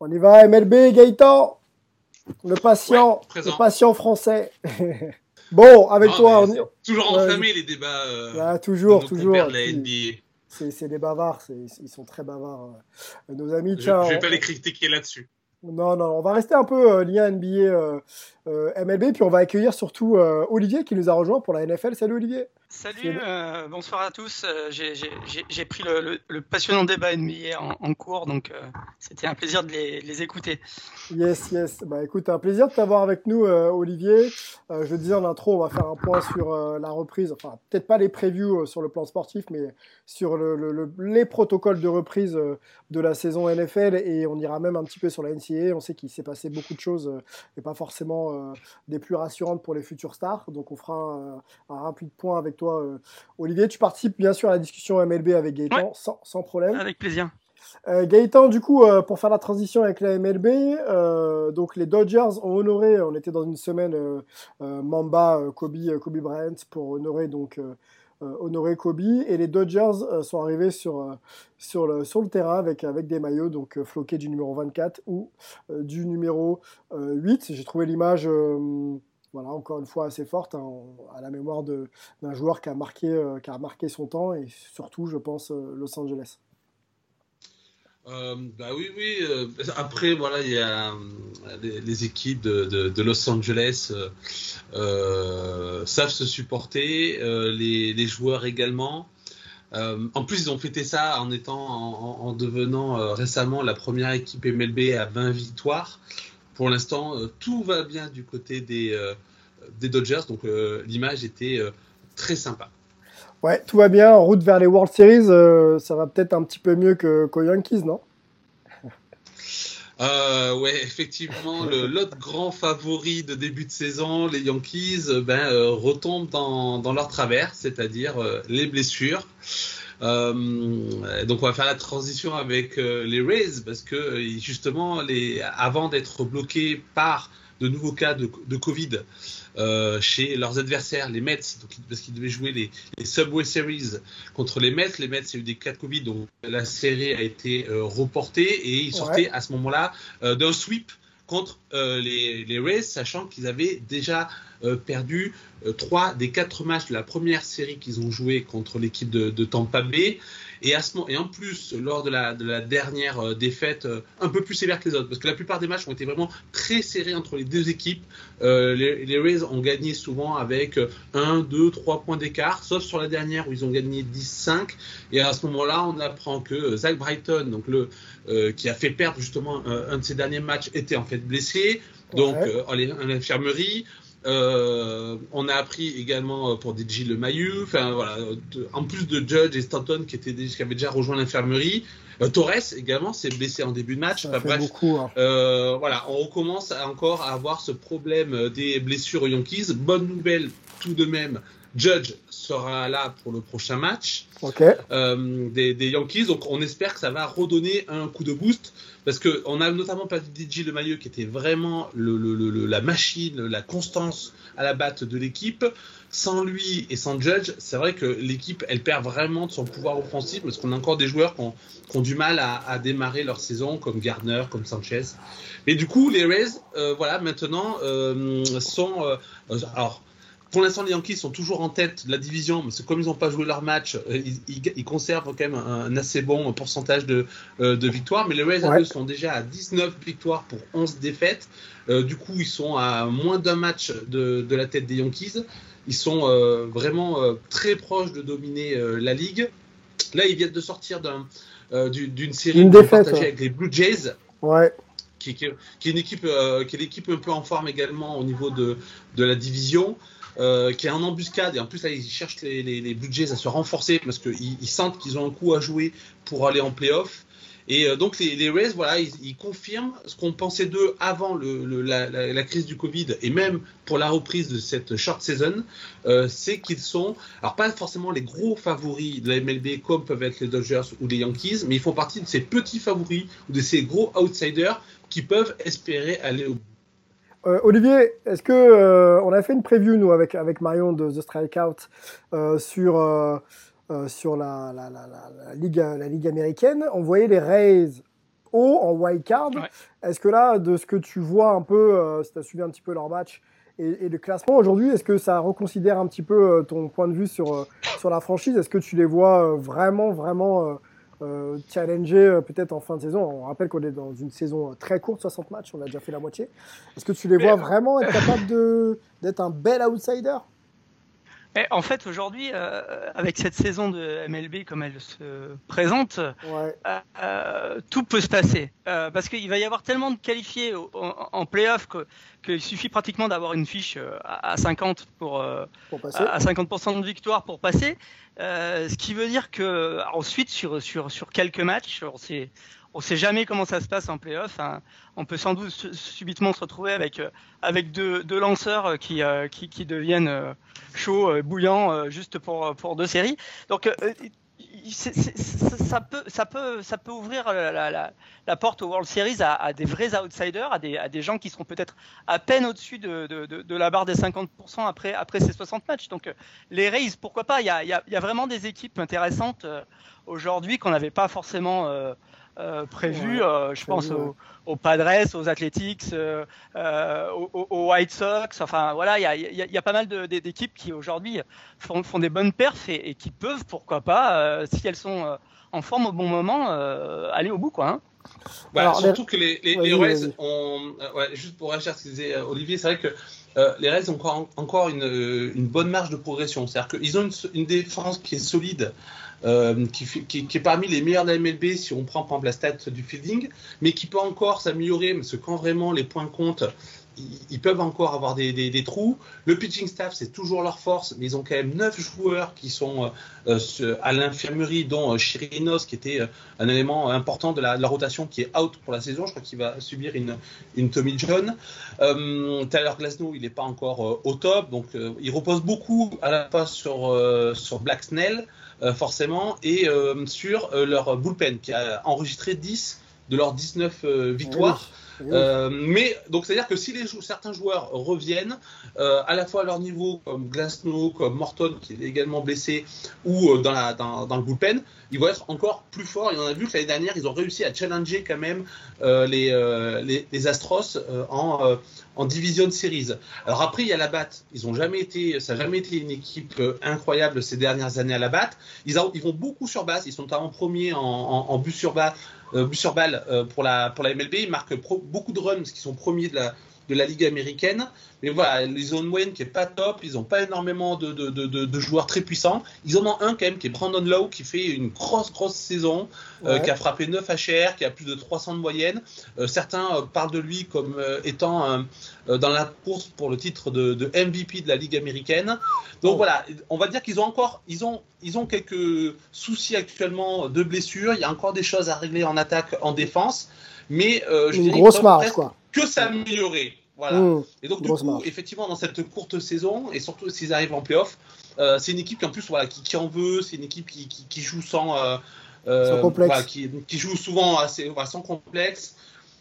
On y va, MLB, Gaëtan Le patient, Ouais, le patient français. bon, avec Non, toi, on Toujours Ouais. enflammé les débats. euh, Ah, toujours, toujours. de la NBA. C'est des bavards, ils sont très bavards. euh, Nos amis, Je, je vais on- pas les critiquer là-dessus. Non, non, on va rester un peu euh, lié à NBA euh, euh, MLB, puis on va accueillir surtout Olivier qui nous a rejoint pour la NFL. Salut Olivier. Salut, euh, bonsoir à tous. Euh, j'ai- pris le, le- le passionnant débat NBA en, en cours, donc euh, c'était un plaisir de les, les écouter. Yes, yes. Bah écoute, un plaisir de t'avoir avec nous, Olivier. Je le disais en intro, on va faire un point sur la reprise. Enfin, peut-être pas les previews sur le plan sportif, mais sur le, le- le- les protocoles de reprise de la saison NFL. Et on ira même un petit peu sur la NCAA. On sait qu'il s'est passé beaucoup de choses et pas forcément des plus rassurantes pour les futurs stars. Donc on fera un, un rapide point avec toi, euh, Olivier. Tu participes bien sûr à la discussion MLB avec Gaëtan, Ouais. sans, sans problème. Avec plaisir. Euh, Gaëtan, du coup, euh, pour faire la transition avec la MLB, euh, donc les Dodgers ont honoré, on était dans une semaine Mamba, Kobe, Kobe Bryant pour honorer donc honorer Kobe et les Dodgers sont arrivés sur sur le sur le terrain avec avec des maillots donc floqués du numéro 24 ou du numéro euh, 8. J'ai trouvé l'image voilà, encore une fois assez forte hein, à la mémoire d'un joueur qui a marqué euh, qui a marqué son temps et surtout, je pense, euh, Los Angeles. Euh, bah oui, oui. après, voilà, il y a les, équipes de, de- Los Angeles savent se supporter, les, les joueurs également. En plus, ils ont fêté ça en étant, en, en- en devenant récemment la première équipe MLB à 20 victoires. Pour l'instant, euh, tout va bien du côté des, euh, des Dodgers, donc euh, l'image était très sympa. Ouais, tout va bien. En route vers les World Series, euh, ça va peut-être un petit peu mieux que qu'aux Yankees, non? Euh, ouais, effectivement, le- l'autre grand favori de début de saison, les Yankees, ben, euh, retombent dans, dans leur travers, c'est-à-dire les blessures. Euh, donc on va faire la transition avec euh, les Rays parce que euh, justement, les, avant d'être bloqués par de nouveaux cas de, de Covid euh, chez leurs adversaires, les Mets, donc, parce qu'ils devaient jouer les, les Subway Series contre les Mets. Les Mets, il y a eu des cas de Covid, donc la série a été euh, reportée et ils sortaient Ouais. à ce moment-là euh, d'un sweep contre euh, les, Rays, sachant qu'ils avaient déjà euh, perdu euh, trois des quatre matchs de la première série qu'ils ont joué contre l'équipe de, Tampa Bay. Et, à ce moment, et en plus, lors de la, de la dernière défaite, un peu plus sévère que les autres, parce que la plupart des matchs ont été vraiment très serrés entre les deux équipes. Les, les Rays ont gagné souvent avec 1, 2, 3 points d'écart, sauf sur la dernière où ils ont gagné 10-5. Et à ce moment-là, on apprend que Zach Brighton, donc le, euh, qui a fait perdre justement un, un de ses derniers matchs, était en fait blessé, donc Ouais. euh, en en infirmerie. Euh, on a appris également euh, pour DJ Le Maillu, enfin voilà, de- en plus de Judge et Stanton qui, étaient, déjà- qui avaient déjà rejoint l'infirmerie. Euh, Torres également s'est blessé en début de match. Enfin, bref, beaucoup. hein. euh, voilà, on recommence à- encore à avoir ce problème euh, des blessures aux Yankees. Bonne nouvelle tout de même, Judge sera là pour le prochain match Ok. euh, des, des Yankees. Donc on espère que ça va redonner un coup de boost parce que on a notamment pas DJ Le Maillot qui était vraiment le, le- le- le- la machine, la constance à la batte de l'équipe. Sans lui et sans Judge, c'est vrai que l'équipe elle perd vraiment de son pouvoir offensif parce qu'on a encore des joueurs qui ont, qui ont du mal à, à démarrer leur saison comme Gardner, comme Sanchez. Mais du coup les Rays, euh, voilà maintenant euh, sont euh, alors pour l'instant, les Yankees sont toujours en tête de la division, mais comme ils n'ont pas joué leur match, euh, ils, conservent quand même un, assez bon pourcentage de, euh, de victoires. Mais les Rays sont déjà à 19 victoires pour 11 défaites. Euh, du coup, ils sont à moins d'un match de, de, la tête des Yankees. Ils sont vraiment très proches de dominer la ligue. Là, ils viennent de sortir d'une série une défaite, avec les Blue Jays. Ouais. Qui, qui, qui, est une équipe, qui est l'équipe un peu en forme également au niveau de, de la division. Euh, qui est en embuscade et en plus là ils cherchent les, Jays à se renforcer parce qu'ils ils sentent qu'ils ont un coup à jouer pour aller en playoff. Et euh, donc les, Rays, voilà, ils, confirment ce qu'on pensait d'eux avant la, la, crise du Covid et même pour la reprise de cette short season, euh, c'est qu'ils sont, alors pas forcément les gros favoris de la MLB comme peuvent être les Dodgers ou les Yankees, mais ils font partie de ces petits favoris ou de ces gros outsiders qui peuvent espérer aller au euh, Olivier, est-ce que euh, on a fait une preview nous avec avec Marion de The Strikeout euh, sur sur la, la, la, la, ligue la ligue américaine? On voyait les Rays haut en wild card. Est-ce que là, de ce que tu vois un peu, si tu as suivi un petit peu leur match et, et le classement aujourd'hui, est-ce que ça reconsidère un petit peu ton point de vue sur sur la franchise? Est-ce que tu les vois vraiment vraiment euh, challenger euh, peut-être en fin de saison. On rappelle qu'on est dans une saison euh, très courte, 60 matchs, on a déjà fait la moitié. Est-ce que tu les vois vraiment être capables d'être un bel outsider? En fait, aujourd'hui, avec cette saison de MLB comme elle se présente, tout peut se passer. parce qu'il va y avoir tellement de qualifiés en, playoff qu'il suffit pratiquement d'avoir une fiche à, 50 pour, pour à 50% de victoire pour passer. Euh, ce qui veut dire que ensuite sur sur sur quelques matchs, on sait on sait jamais comment ça se passe en playoff. Hein. On peut sans doute subitement se retrouver avec euh, avec deux, lanceurs qui, euh, qui, qui deviennent chauds, bouillants juste pour pour deux séries. Donc ça peut, ça peut, ça peut ouvrir la, porte aux World Series à, des vrais outsiders, à des, à des gens qui seront peut-être à peine au-dessus de, de, la barre des 50% après, après ces 60 matchs. Donc les Rays, pourquoi pas Il y a, y, y a, vraiment des équipes intéressantes euh, aujourd'hui qu'on n'avait pas forcément euh, euh, prévu. Euh, je pense aux, aux, Padres, aux Athletics, euh, aux, White Sox. Enfin voilà, il y a, y, y a, pas mal d'équipes qui aujourd'hui font, font, des bonnes perfs et, et qui peuvent, pourquoi pas, si elles sont en forme au bon moment, aller au bout quoi. Hein. Surtout que les, les, les Rays ont, ouais, juste pour réagir à ce que disait Olivier, c'est vrai que euh, les Rays ont encore, encore une, une, bonne marge de progression. C'est-à-dire qu'ils ont une, une, défense qui est solide, euh, qui, est parmi les meilleurs de MLB si on prend par exemple la stat du fielding, mais qui peut encore s'améliorer, parce que quand vraiment les points comptent, ils, peuvent encore avoir des, trous. Le pitching staff, c'est toujours leur force, mais ils ont quand même neuf joueurs qui sont euh, euh à l'infirmerie, dont Chirinos, qui était un élément important de la, de la, rotation, qui est out pour la saison. Je crois qu'il va subir une, une Tommy John. Euh, Tyler Glasnow, il n'est pas encore au top, donc il repose beaucoup à la fois sur, sur Black Snell. Euh, forcément, et euh, sur euh, leur bullpen, qui a enregistré 10 de leurs 19 victoires. Euh, mais donc c'est-à-dire que si les certains joueurs reviennent euh, à la fois à leur niveau, comme Glasnow, comme Morton qui est également blessé, ou euh, dans, la, dans, dans, le bullpen, ils vont être encore plus forts. Et on a vu que l'année dernière, ils ont réussi à challenger quand même les, les, les, Astros en, en Division Series. Alors après, il y a la batte. Ils ont jamais été, ça n'a jamais été une équipe incroyable ces dernières années à la batte. Ils, ils vont beaucoup sur base. Ils sont en premier en, en but sur euh, but sur balle euh, pour, la, pour la MLB. Ils marquent beaucoup de runs qu'ils sont premiers de la, de la Ligue américaine. Mais voilà, ils ont une moyenne qui est pas top, ils n'ont pas énormément de, de, de, de, joueurs très puissants. Ils en ont un quand même qui est Brandon Lowe qui fait une grosse grosse saison, euh, ouais. euh, qui a frappé 9 HR, qui a plus de 300 de moyenne. Euh, certains euh, parlent de lui comme étant dans la course pour le titre de, MVP de la Ligue américaine. Donc oh. voilà, on va dire qu'ils ont encore, ils ont, ils ont quelques soucis actuellement de blessures. Il y a encore des choses à régler en attaque, en défense. Mais je une grosse marge quoi que s'améliorer. Voilà. Mmh, et donc, du coup, marche. effectivement, dans cette courte saison, et surtout s'ils arrivent en playoff, euh, c'est une équipe qui, en plus, voilà, qui, qui en veut, c'est une équipe qui, qui, qui joue sans. Euh, sans complexe. Voilà, qui, joue souvent assez, voilà, sans complexe.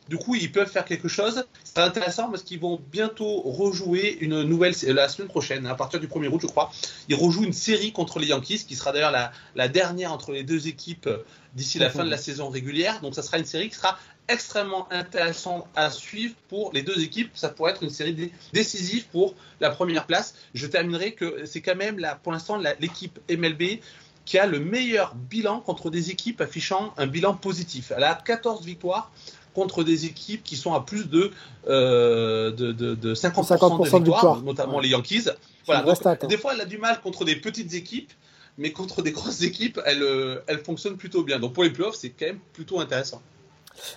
Du coup, ils peuvent faire quelque chose. C'est intéressant parce qu'ils vont bientôt rejouer une nouvelle la semaine prochaine, à partir du 1er août, je crois. Ils rejouent une série contre les Yankees, qui sera d'ailleurs la, la, dernière entre les deux équipes d'ici la fin de la saison régulière. Donc, ça sera une série qui sera extrêmement intéressante à suivre pour les deux équipes. Ça pourrait être une série décisive pour la première place. Je terminerai que c'est quand même, là, pour l'instant, l'équipe MLB qui a le meilleur bilan contre des équipes affichant un bilan positif. Elle a 14 victoires contre des équipes qui sont à plus de, euh, de, de, 50%, de victoires, notamment les Yankees. Voilà, des fois, elle a du mal contre des petites équipes, mais contre des grosses équipes, elle, euh, elle fonctionne plutôt bien. Donc pour les playoffs, c'est quand même plutôt intéressant.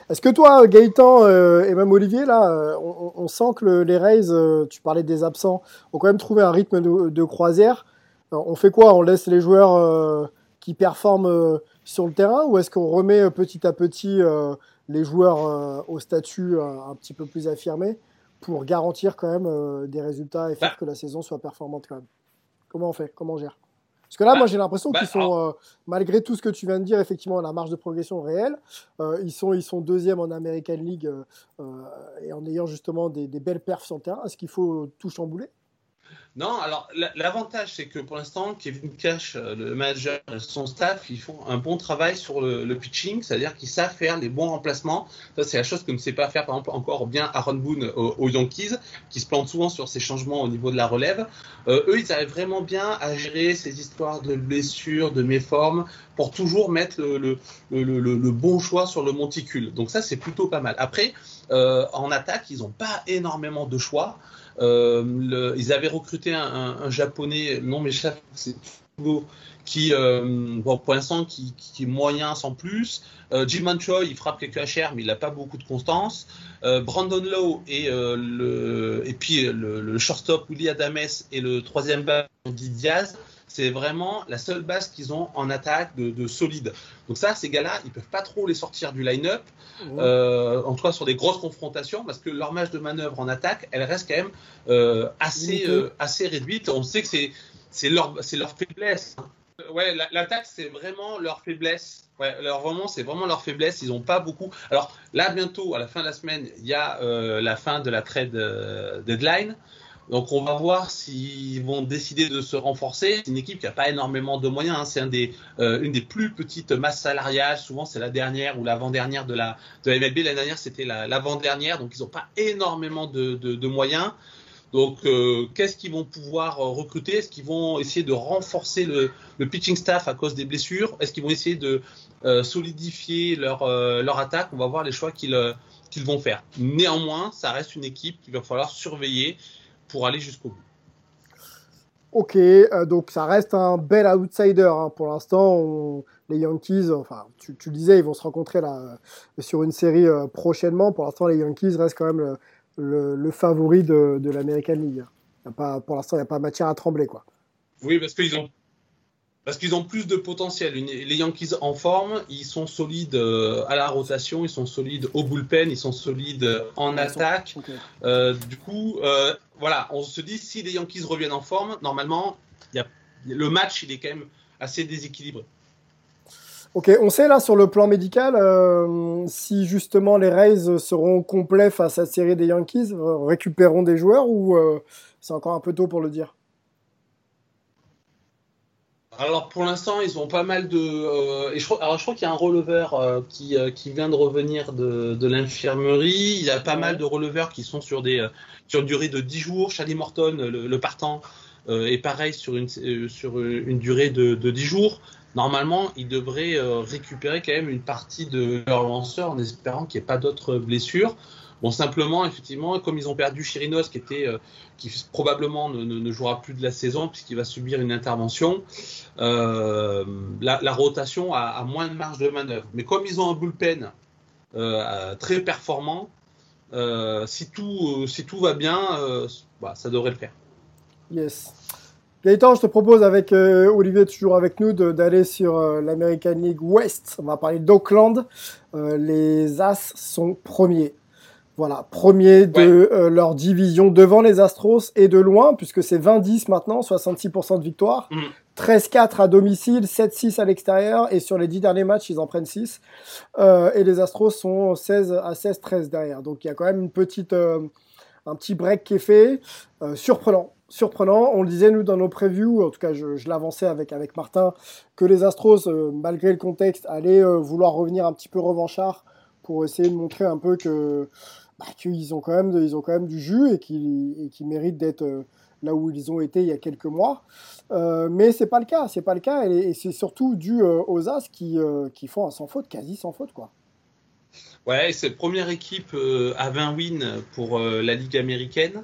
Est-ce que toi, Gaëtan euh, et même Olivier, là, on, sent que les Rays, tu parlais des absents, ont quand même trouvé un rythme de croisière. On fait quoi? On laisse les joueurs euh, qui performent euh, sur le terrain ou est-ce qu'on remet euh, petit à petit les joueurs au statut un petit peu plus affirmé pour garantir quand même des résultats et faire bah. que la saison soit performante quand même? Comment on fait? Comment on gère? Parce que là, moi, bah. j'ai l'impression qu'ils bah, sont, malgré tout ce que tu viens de dire, effectivement, la marge de progression réelle. ils sont, ils sont deuxième en American League et en ayant justement des, des belles perfs sur le terrain. Est-ce qu'il faut tout chambouler? Non, alors l'avantage, c'est que pour l'instant, Kevin Cash, euh, le manager, son staff, ils font un bon travail sur le, pitching, c'est-à-dire qu'ils savent faire les bons remplacements. Ça, c'est la chose que ne sait pas faire, par exemple, encore bien Aaron Boone aux, Yankees, qui se plante souvent sur ces changements au niveau de la relève. Euh, eux, ils arrivent vraiment bien à gérer ces histoires de blessures, de méformes, pour toujours mettre le, le bon choix sur le monticule. Donc ça, c'est plutôt pas mal. Après, euh, en attaque, ils n'ont pas énormément de choix. Euh, ils avaient recruté un, japonais, non mais chef, c'est qui, euh, bon, pour l'instant, qui, est moyen sans plus. Euh, Jim Manchoy, il frappe quelques HR, mais il n'a pas beaucoup de constance. Euh, Brandon Lowe et, le, et puis le, shortstop Willie Adames et le troisième bas Diaz c'est vraiment la seule base qu'ils ont en attaque de, solide. Donc ça, ces gars-là, ils peuvent pas trop les sortir du line-up, euh, en tout cas sur des grosses confrontations, parce que leur marge de manœuvre en attaque, elle reste quand même euh, assez, euh, assez réduite. On sait que c'est, c'est leur, c'est leur faiblesse. Hein. Ouais, l'attaque, c'est vraiment leur faiblesse. Ouais, leur, vraiment, c'est vraiment leur faiblesse. Ils n'ont pas beaucoup. Alors là, bientôt, à la fin de la semaine, il y a la fin de la trade deadline. Donc on va voir s'ils vont décider de se renforcer. C'est une équipe qui n'a pas énormément de moyens. Hein. C'est euh, une des plus petites masses salariales. Souvent c'est la dernière ou l'avant-dernière de la, de la dernière c'était l'avant-dernière. donc ils n'ont pas énormément de, moyens. Donc euh, qu'est-ce qu'ils vont pouvoir euh, recruter? Est-ce qu'ils vont essayer de renforcer le, pitching staff à cause des blessures? Est-ce qu'ils vont essayer de solidifier leur, attaque? On va voir les choix qu'ils vont faire. Néanmoins, ça reste une équipe qu'il va falloir surveiller pour aller jusqu'au bout. Ok, euh, donc ça reste un bel outsider hein. pour l'instant. Les Yankees, enfin, tu, tu, disais, ils vont se rencontrer là euh, sur une série euh, prochainement. Pour l'instant, les Yankees restent quand même le, favori de, de l'American League. pas, pour l'instant, il n'y a pas matière à trembler, quoi. Oui, parce qu'ils ont parce qu'ils ont plus de potentiel. Les Yankees en forme, ils sont solides euh, à la rotation, ils sont solides au bullpen, ils sont solides en attaque. Euh, du coup, euh, voilà, on se dit si les Yankees reviennent en forme, normalement, y a, le match il est quand même assez déséquilibré. Ok, on sait là sur le plan médical si justement les Rays seront complets face à la série des Yankees, récupéreront des joueurs ou c'est encore un peu tôt pour le dire? Alors pour l'instant, ils ont pas mal de. Euh, et je, alors je crois qu'il y a un releveur euh, qui, euh, qui vient de revenir de, de l'infirmerie. Il y a pas mal de releveurs qui sont sur des sur une durée de 10 jours. Charlie Morton, le, partant, est pareil sur une sur une durée de, de 10 jours. Normalement, ils devraient récupérer quand même une partie de leur lanceur en espérant qu'il n'y ait pas d'autres blessures. Bon, simplement, effectivement, comme ils ont perdu Chirinos, qui était, euh, qui probablement ne, jouera plus de la saison puisqu'il va subir une intervention, euh, la, rotation a, moins de marge de manœuvre. Mais comme ils ont un bullpen euh, très performant, si tout, si tout va bien, bah, ça devrait le faire. Yes. Gaëtan, je te propose avec Olivier toujours avec nous d'aller sur l'American League West. On va parler d'Oakland. les As sont premiers. Voilà, premier de euh, leur division devant les Astros et de loin, puisque c'est 20-10 maintenant, 66% de victoire. 13-4 à domicile, 7-6 à l'extérieur, et sur les 10 derniers matchs, ils en prennent 6. et les Astros sont 16 à 16-13 derrière. Donc il y a quand même une petite, un petit break qui est fait, surprenant surprenant. On le disait, nous, dans nos previews, en tout cas, je, l'avançais avec, avec Martin, que les Astros, euh, malgré le contexte, allaient euh, vouloir revenir un petit peu revanchard pour essayer de montrer un peu que bah, qu'ils ont, quand même, ils ont quand même du jus et qu'ils méritent d'être euh, là où ils ont été il y a quelques mois. mais c'est pas le cas, c'est pas le cas, et, c'est surtout dû aux As qui, qui font un sans faute, quasi sans faute, quoi. Ouais, c'est première équipe à 20 wins pour la Ligue américaine.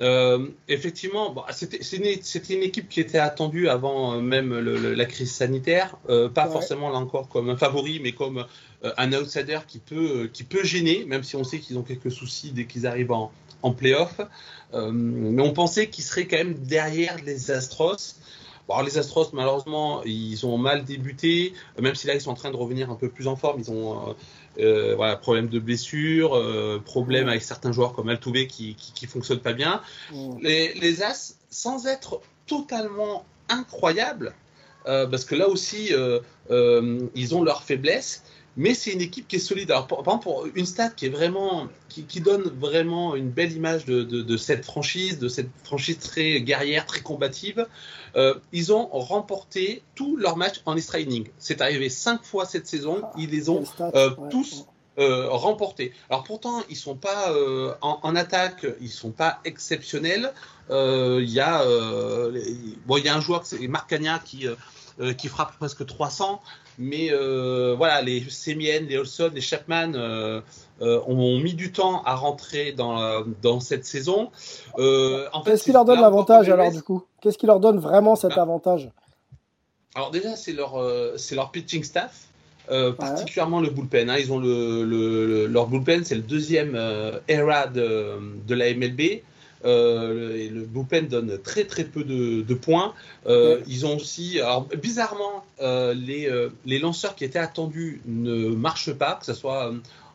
Euh, effectivement, bon, c'était une, une, équipe qui était attendue avant euh, même le, la crise sanitaire, euh, pas forcément là encore comme un favori, mais comme euh, un outsider qui peut, qui peut gêner, même si on sait qu'ils ont quelques soucis dès qu'ils arrivent en, en playoff. mais on pensait qu'ils seraient quand même derrière les Astros. Bon, les Astros, malheureusement, ils ont mal débuté, même si là ils sont en train de revenir un peu plus en forme. Ils ont euh, voilà, problème de blessure, euh, problème avec certains joueurs comme Altuve qui, qui, qui fonctionnent pas bien. Les, les, As, sans être totalement incroyables, euh, parce que là aussi, ils ont leurs faiblesses, mais c'est une équipe qui est solide. Alors, par exemple, pour une stat qui est vraiment, qui, qui donne vraiment une belle image de, de, de, cette franchise, de cette franchise très guerrière, très combative. Euh, ils ont remporté tous leurs matchs en extra inning. C'est arrivé cinq fois cette saison. Ah, ils les ont euh, tous euh, remportés. Alors pourtant, ils sont pas en, en, attaque, ils sont pas exceptionnels. Il y a bon, il y a un joueur, c'est Marc Cagna qui qui frappe presque 300, mais voilà, les Semien, les Olson, les Chapman euh, ont mis du temps à rentrer dans, dans cette saison. Euh, Qu'est-ce qui leur donne l'avantage alors du coup? Qu'est-ce qui leur donne vraiment cet ah. avantage? Alors déjà, c'est leur, euh, c'est leur pitching staff. Euh, particulièrement le bullpen. Hein. Ils ont le, le, leur bullpen, c'est le deuxième euh, era de, de la MLB. Euh, le, le, bullpen donne très très peu de, de points. Euh. Ils ont aussi, alors bizarrement, euh, les, les lanceurs qui étaient attendus ne marchent pas, que ce soit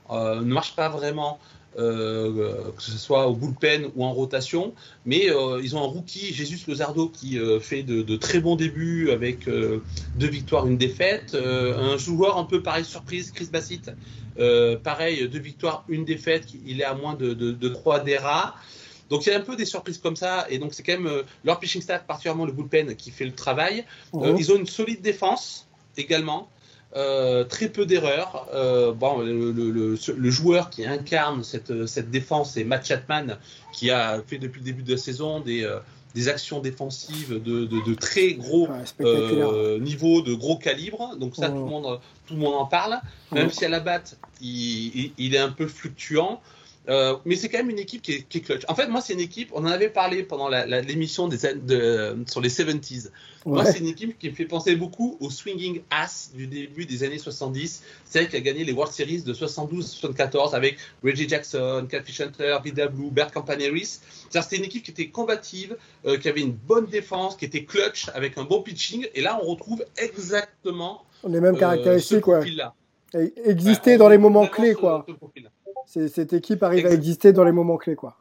ne marche pas vraiment. Que ce soit au bullpen ou en rotation, mais ils ont un rookie, Jesus Lozardo, qui fait de, de, très bons débuts avec deux victoires, une défaite. un joueur un peu pareil surprise, Chris Bassett, pareil, deux victoires, une défaite, il est à moins de, de, de 3 DERA. Donc il y a un peu des surprises comme ça, et donc c'est quand même leur pitching staff, particulièrement le bullpen, qui fait le travail. Mmh. ils ont une solide défense également. Euh, très peu d'erreurs. Euh, bon, le, le, le, le, joueur qui incarne cette, cette défense, c'est Matt Chapman, qui a fait depuis le début de la saison des, euh, des actions défensives de, de, de très gros ouais, niveau, de gros calibre. Donc ça, mmh. tout, le monde, tout le monde en parle. Même mmh. si à la batte, il, il, il, est un peu fluctuant. Euh, mais c'est quand même une équipe qui est, qui est, clutch. En fait, moi, c'est une équipe, on en avait parlé pendant l'émission de, sur les 70s. Ouais. Moi, c'est une équipe qui me fait penser beaucoup au swinging ass du début des années 70. Celle qui a gagné les World Series de 72-74 avec Reggie Jackson, Cathy Hunter, Vida Blue, Bert Campaneris. C'était une équipe qui était combative, euh, qui avait une bonne défense, qui était clutch avec un bon pitching. Et là, on retrouve exactement les mêmes caractéristiques, euh, ouais. Exister ouais, dans les moments clés, quoi. Cette équipe arrive Exactement. à exister dans les moments clés, quoi.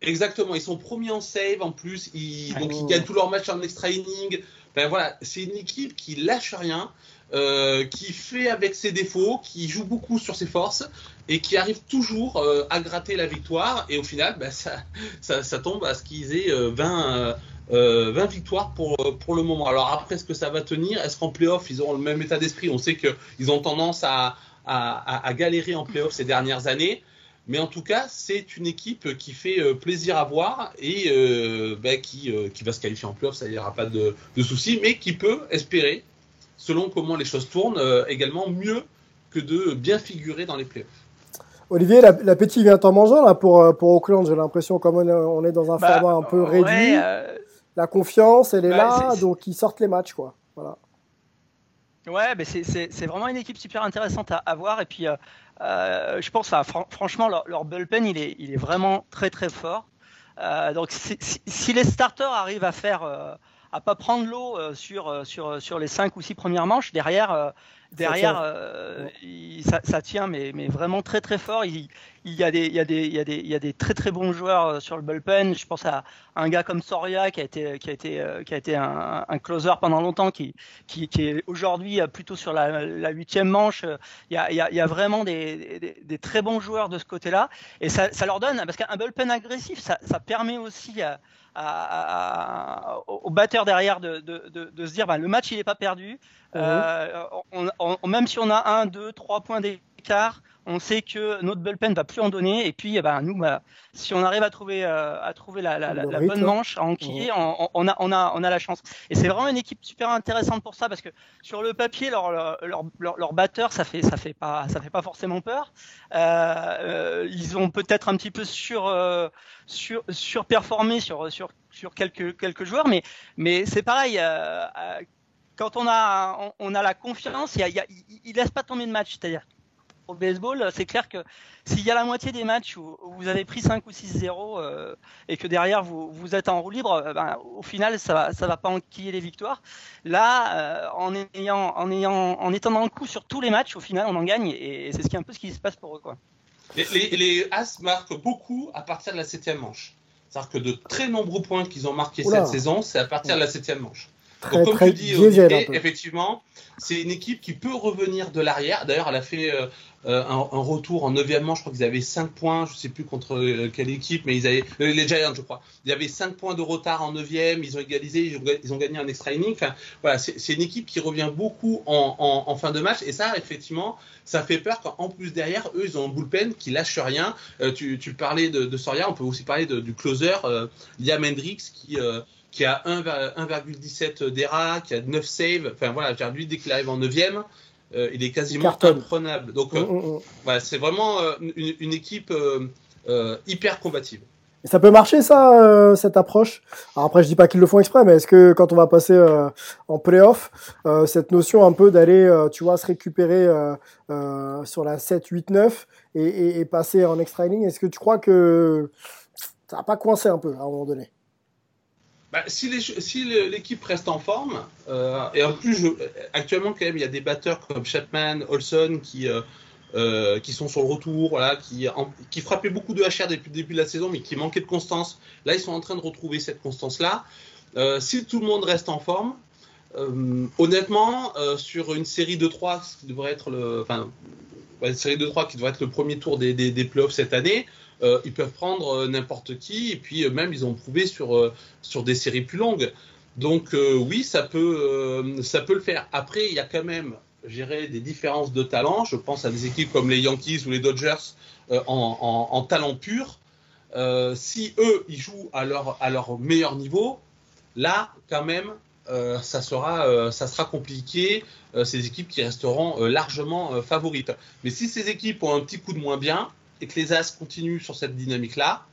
Exactement, ils sont premiers en save en plus, ils, donc ils gagnent tous leurs matchs en extra inning. Ben voilà, c'est une équipe qui lâche rien, euh, qui fait avec ses défauts, qui joue beaucoup sur ses forces et qui arrive toujours euh, à gratter la victoire. Et au final, ben ça, ça, ça, tombe à ce qu'ils aient euh, 20, 20 victoires pour, pour le moment. Alors après, est-ce que ça va tenir? Est-ce qu'en playoff, ils auront le même état d'esprit? On sait qu'ils ont tendance à, à, à, à galérer en playoff ces dernières années. Mais en tout cas, c'est une équipe qui fait euh, plaisir à voir et euh, bah, qui, euh, qui, va se qualifier en playoff, ça n'y aura pas de, de souci, mais qui peut espérer, selon comment les choses tournent, euh, également mieux que de bien figurer dans les playoffs. Olivier, l'appétit vient en mangeant là pour, pour Auckland. J'ai l'impression comme on est dans un bah, format un peu réduit. Ouais, la confiance, elle est bah, là, donc ils sortent les matchs, quoi. Voilà. Ouais, mais c'est vraiment une équipe super intéressante à, à voir. Et puis, euh, euh, je pense, franchement, leur, leur, bullpen, il est, il est vraiment très très fort. Euh, donc, si, si, les starters arrivent à faire, à pas prendre l'eau sur, sur, sur les cinq ou six premières manches, derrière, Derrière, ça, ça, tient, mais, mais vraiment très très fort. Il, il y, a des, il, y a des, il, y a des, il y a des très très bons joueurs sur le bullpen. Je pense à un gars comme Soria qui a été, qui a été, qui a été un, un closer pendant longtemps, qui, qui, qui est aujourd'hui plutôt sur la huitième manche. Il y, a, il, y a, il y a vraiment des, des, des, très bons joueurs de ce côté-là. Et ça, ça leur donne, parce qu'un bullpen agressif, ça, ça permet aussi à, à, au batteur derrière de, de, de, de se dire bah, le match il n'est pas perdu. Euh, on, même si on a un, deux, trois points d'écart, on sait que notre bullpen va plus en donner. Et puis, eh ben, nous, bah, si on arrive à trouver, euh, à trouver la, la, la, bonne manche à enquiller, on, on, a, on, a, on a la chance. Et c'est vraiment une équipe super intéressante pour ça parce que sur le papier, leur, leur, leur, leur batteur, ça fait, ça fait pas, ça fait pas forcément peur. Euh, ils ont peut-être un petit peu sur, euh, sur, surperformé sur, sur, sur quelques, quelques joueurs, mais, mais c'est pareil. Quand on a, on, a la confiance, il, y a, il, laisse pas tomber de match. C'est-à-dire au baseball, c'est clair que s'il y a la moitié des matchs où, vous avez pris 5 ou 6-0 euh, et que derrière vous, vous êtes en roue libre, euh, ben, au final ça va, ça va pas enquiller les victoires. Là, euh, en ayant, en ayant, en étant dans le coup sur tous les matchs, au final on en gagne et, c'est ce qui est un peu ce qui se passe pour eux, quoi. Les, les, les As marquent beaucoup à partir de la septième manche. C'est-à-dire que de très nombreux points qu'ils ont marqués cette saison, c'est à partir de la septième manche. Donc, comme tu dis, effectivement, c'est une équipe qui peut revenir de l'arrière. D'ailleurs, elle a fait euh, euh, un, un, retour en 9 manche. Je crois qu'ils avaient 5 points. Je sais plus contre euh, quelle équipe, mais ils avaient les Giants, je crois. Il y avait 5 points de retard en 9 Ils ont égalisé. Ils ont, ils ont gagné un extra inning. Enfin, voilà, c'est une équipe qui revient beaucoup en, en, en, fin de match. Et ça, effectivement, ça fait peur qu'en plus derrière, eux, ils ont un bullpen qui lâche rien. tu, tu parlais de, de, Soria. On peut aussi parler de, du closer Liam Hendricks qui qui a 1,17 d'ERA, qui a 9 saves. Enfin voilà, lui, dès qu'il arrive en 9 euh, il est quasiment imprenable. Donc euh, mm, mm, mm. voilà, c'est vraiment euh, une, une, équipe euh, hyper combative. Et ça peut marcher ça, cette approche? Alors après, je dis pas qu'ils le font exprès, mais est-ce que quand on va passer en playoff, cette notion un peu d'aller, tu vois, se récupérer sur la 7, 8, 9 et, et, et passer en extra inning, est-ce que tu crois que ça va pas coincer un peu à un moment donné? Bah, si l'équipe reste en forme, euh, et en plus, actuellement, quand même, il y a des batteurs comme Chapman, Olson qui, euh, euh, qui sont sur le retour, voilà, qui, qui frappaient beaucoup de HR depuis le début de la saison, mais qui manquaient de constance. Là, ils sont en train de retrouver cette constance-là. Si tout le monde reste en forme, honnêtement, sur une série de 3, qui devrait être le, enfin, une série de 3 qui devrait être le premier tour des, des, des playoffs cette année, euh, ils peuvent prendre euh, n'importe qui, et puis euh, même ils ont prouvé sur, sur des séries plus longues. Donc oui, ça peut, ça peut le faire. Après, il y a quand même, gérer des différences de talent. Je pense à des équipes comme les Yankees ou les Dodgers en, en, en, talent pur. Si eux, ils jouent à leur, à leur meilleur niveau, là, quand même, ça, sera, ça sera compliqué. ces équipes qui resteront largement favorites. Mais si ces équipes ont un petit coup de moins bien, et que les As continuent sur cette dynamique-là,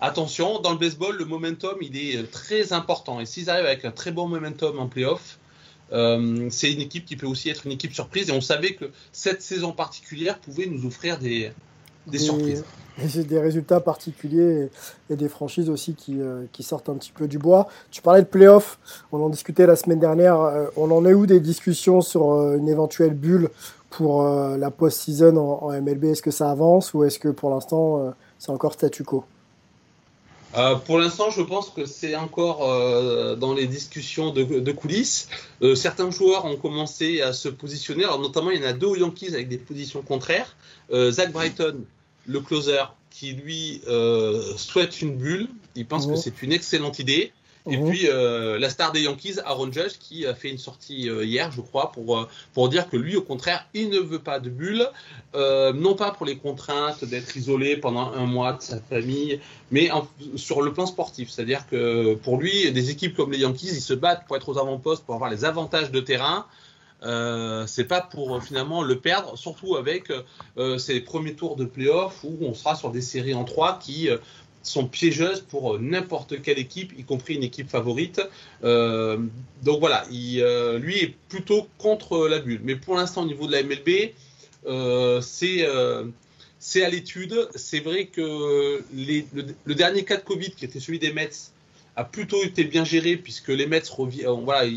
attention, dans le baseball, le momentum, il est euh, très important. Et s'ils arrivent avec un très bon momentum en playoff, euh, c'est une équipe qui peut aussi être une équipe surprise. Et on savait que cette saison particulière pouvait nous offrir des, des, surprises. Des résultats particuliers et, des franchises aussi qui, euh, qui, sortent un petit peu du bois. Tu parlais de playoff, on en discutait la semaine dernière. Euh, on en est où des discussions sur euh, une éventuelle bulle pour la post-season en, MLB Est-ce que ça avance ou est-ce que pour l'instant c'est encore statu quo? Pour l'instant, je pense que c'est encore dans les discussions de, coulisses. Certains joueurs ont commencé à se positionner. Alors, notamment, il y en a deux aux Yankees avec des positions contraires. Zach Brighton, le closer, qui lui souhaite une bulle. Il pense que c'est une excellente idée. Et mhm. puis euh, la star des Yankees, Aaron Judge, qui a fait une sortie euh, hier, je crois, pour, euh, pour dire que lui, au contraire, il ne veut pas de bulle, euh, non pas pour les contraintes d'être isolé pendant un mois de sa famille, mais en, sur le plan sportif. C'est-à-dire que pour lui, des équipes comme les Yankees, ils se battent pour être aux avant-postes, pour avoir les avantages de terrain. Euh, c'est pas pour finalement le perdre, surtout avec euh, ces premiers tours de playoff où on sera sur des séries en trois qui sont piégeuses pour euh, n'importe quelle équipe, y compris une équipe favorite. Euh, donc voilà, il, euh, lui est plutôt contre la bulle. Mais pour l'instant, au niveau de la MLB, euh, c'est euh, à l'étude. C'est vrai que le, le, dernier cas de Covid, qui était celui des Mets, a plutôt été bien géré puisque les Mets reviennent, voilà,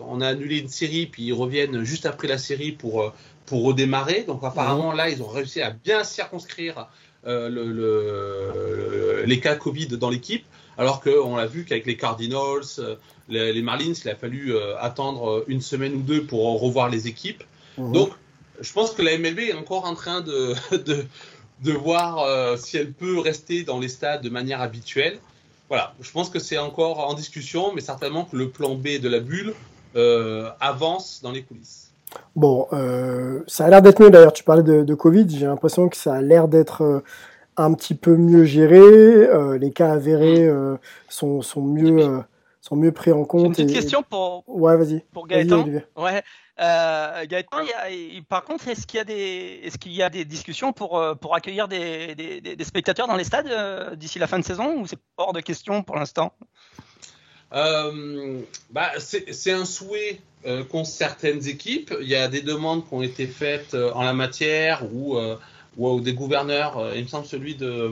on a annulé une série puis ils reviennent juste après la série pour pour redémarrer. Donc apparemment là, ils ont réussi à bien circonscrire le, les cas Covid dans l'équipe, alors qu'on l'a vu qu'avec les Cardinals, les, Marlins, il a fallu attendre une semaine ou deux pour revoir les équipes. Mhm. Donc je pense que la MLB est encore en train de, de, de voir euh, si elle peut rester dans les stades de manière habituelle. Voilà, je pense que c'est encore en discussion, mais certainement que le plan B de la bulle euh, avance dans les coulisses. Bon, euh, ça a l'air d'être mieux d'ailleurs. Tu parlais de, de Covid, j'ai l'impression que ça a l'air d'être un petit peu mieux géré. les cas avérés mm. sont, sont, mieux, sont mieux pris en compte. Une petite question pour, ouais, vas-y. pour Gaëtan. ouais. Euh, Gaëtan, par contre, est-ce qu'il y a des, est-ce qu'il y a des discussions pour, euh, pour accueillir des, des, des spectateurs dans les stades euh, d'ici la fin de saison ou c'est hors de question pour l'instant? Euh, bah, c'est un souhait qu'ont certaines équipes. Il y a des demandes qui ont été faites en la matière ou, ou des gouverneurs. il me semble celui de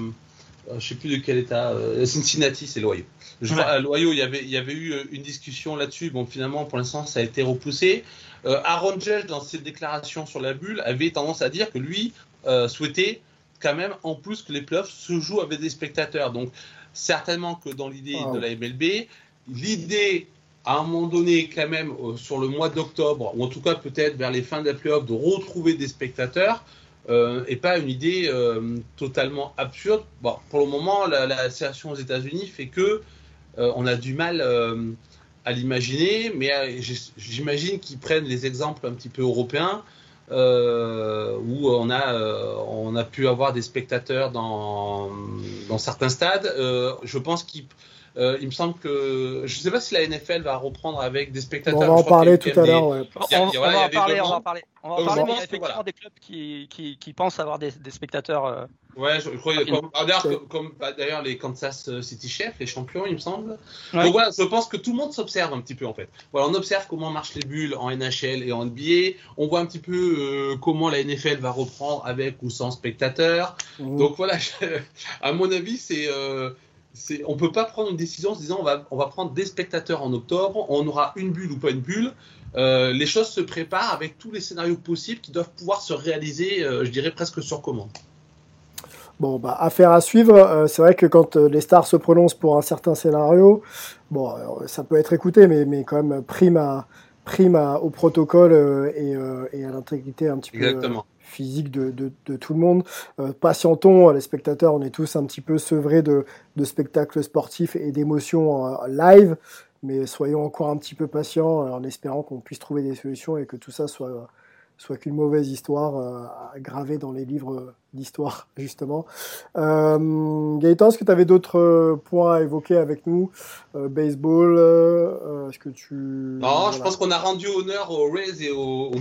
je ne sais plus de quel état, Cincinnati, c'est l'Ohio. Je à l'Ohio, il y avait, il y avait eu une discussion là-dessus. Bon, finalement, pour l'instant, ça a été repoussé. Euh, Aaron Judge, dans ses déclarations sur la bulle, avait tendance à dire que lui euh, souhaitait quand même, en plus, que les playoffs se jouent avec des spectateurs. Donc, certainement que dans l'idée de la MLB, l'idée à un moment donné, quand même, euh, sur le mois d'octobre, ou en tout cas peut-être vers les fins de la playoff, de retrouver des spectateurs, euh, et pas une idée totalement absurde. Bon, pour le moment, la, la situation aux États-Unis fait que on a du mal à l'imaginer, mais euh, j'imagine qu'ils prennent les exemples un petit peu européens. Euh, où on a, euh, pu avoir des spectateurs dans, certains stades. je pense qu'il il me semble que je ne sais pas si la NFL va reprendre avec des spectateurs. on va en parler tout à l'heure. On, va en parler, on va en parler. On va parler, mais il y a effectivement des clubs qui, qui, qui pensent avoir des, des spectateurs. Euh, ouais, je, crois comme, ah, d'ailleurs, comme, bah, d'ailleurs les Kansas City Chiefs, les champions, il me semble. Donc voilà, je pense que tout le monde s'observe un petit peu en fait. Voilà, on observe comment marchent les bulles en NHL et en NBA. On voit un petit peu euh, comment la NFL va reprendre avec ou sans spectateurs. Mmh. Donc voilà, à mon avis, c'est euh, on ne peut pas prendre une décision en se disant on va, on va prendre des spectateurs en octobre, on aura une bulle ou pas une bulle. Euh, les choses se préparent avec tous les scénarios possibles qui doivent pouvoir se réaliser, euh, je dirais presque sur commande. Bon, bah, affaire à suivre. Euh, c'est vrai que quand les stars se prononcent pour un certain scénario, bon, ça peut être écouté, mais, mais quand même prime, à, prime au protocole et, et, à l'intégrité un petit Exactement physique de, de, tout le monde. Euh, patientons, les spectateurs, on est tous un petit peu sevrés de, de spectacles sportifs et d'émotions euh, live, mais soyons encore un petit peu patients euh, en espérant qu'on puisse trouver des solutions et que tout ça soit, soit qu'une mauvaise histoire gravée dans les livres d'histoire, justement. Gaëtan, est-ce que tu avais d'autres points à évoquer avec nous? Baseball Est-ce que tu... Non, je pense qu'on a rendu honneur aux Rays et aux, aux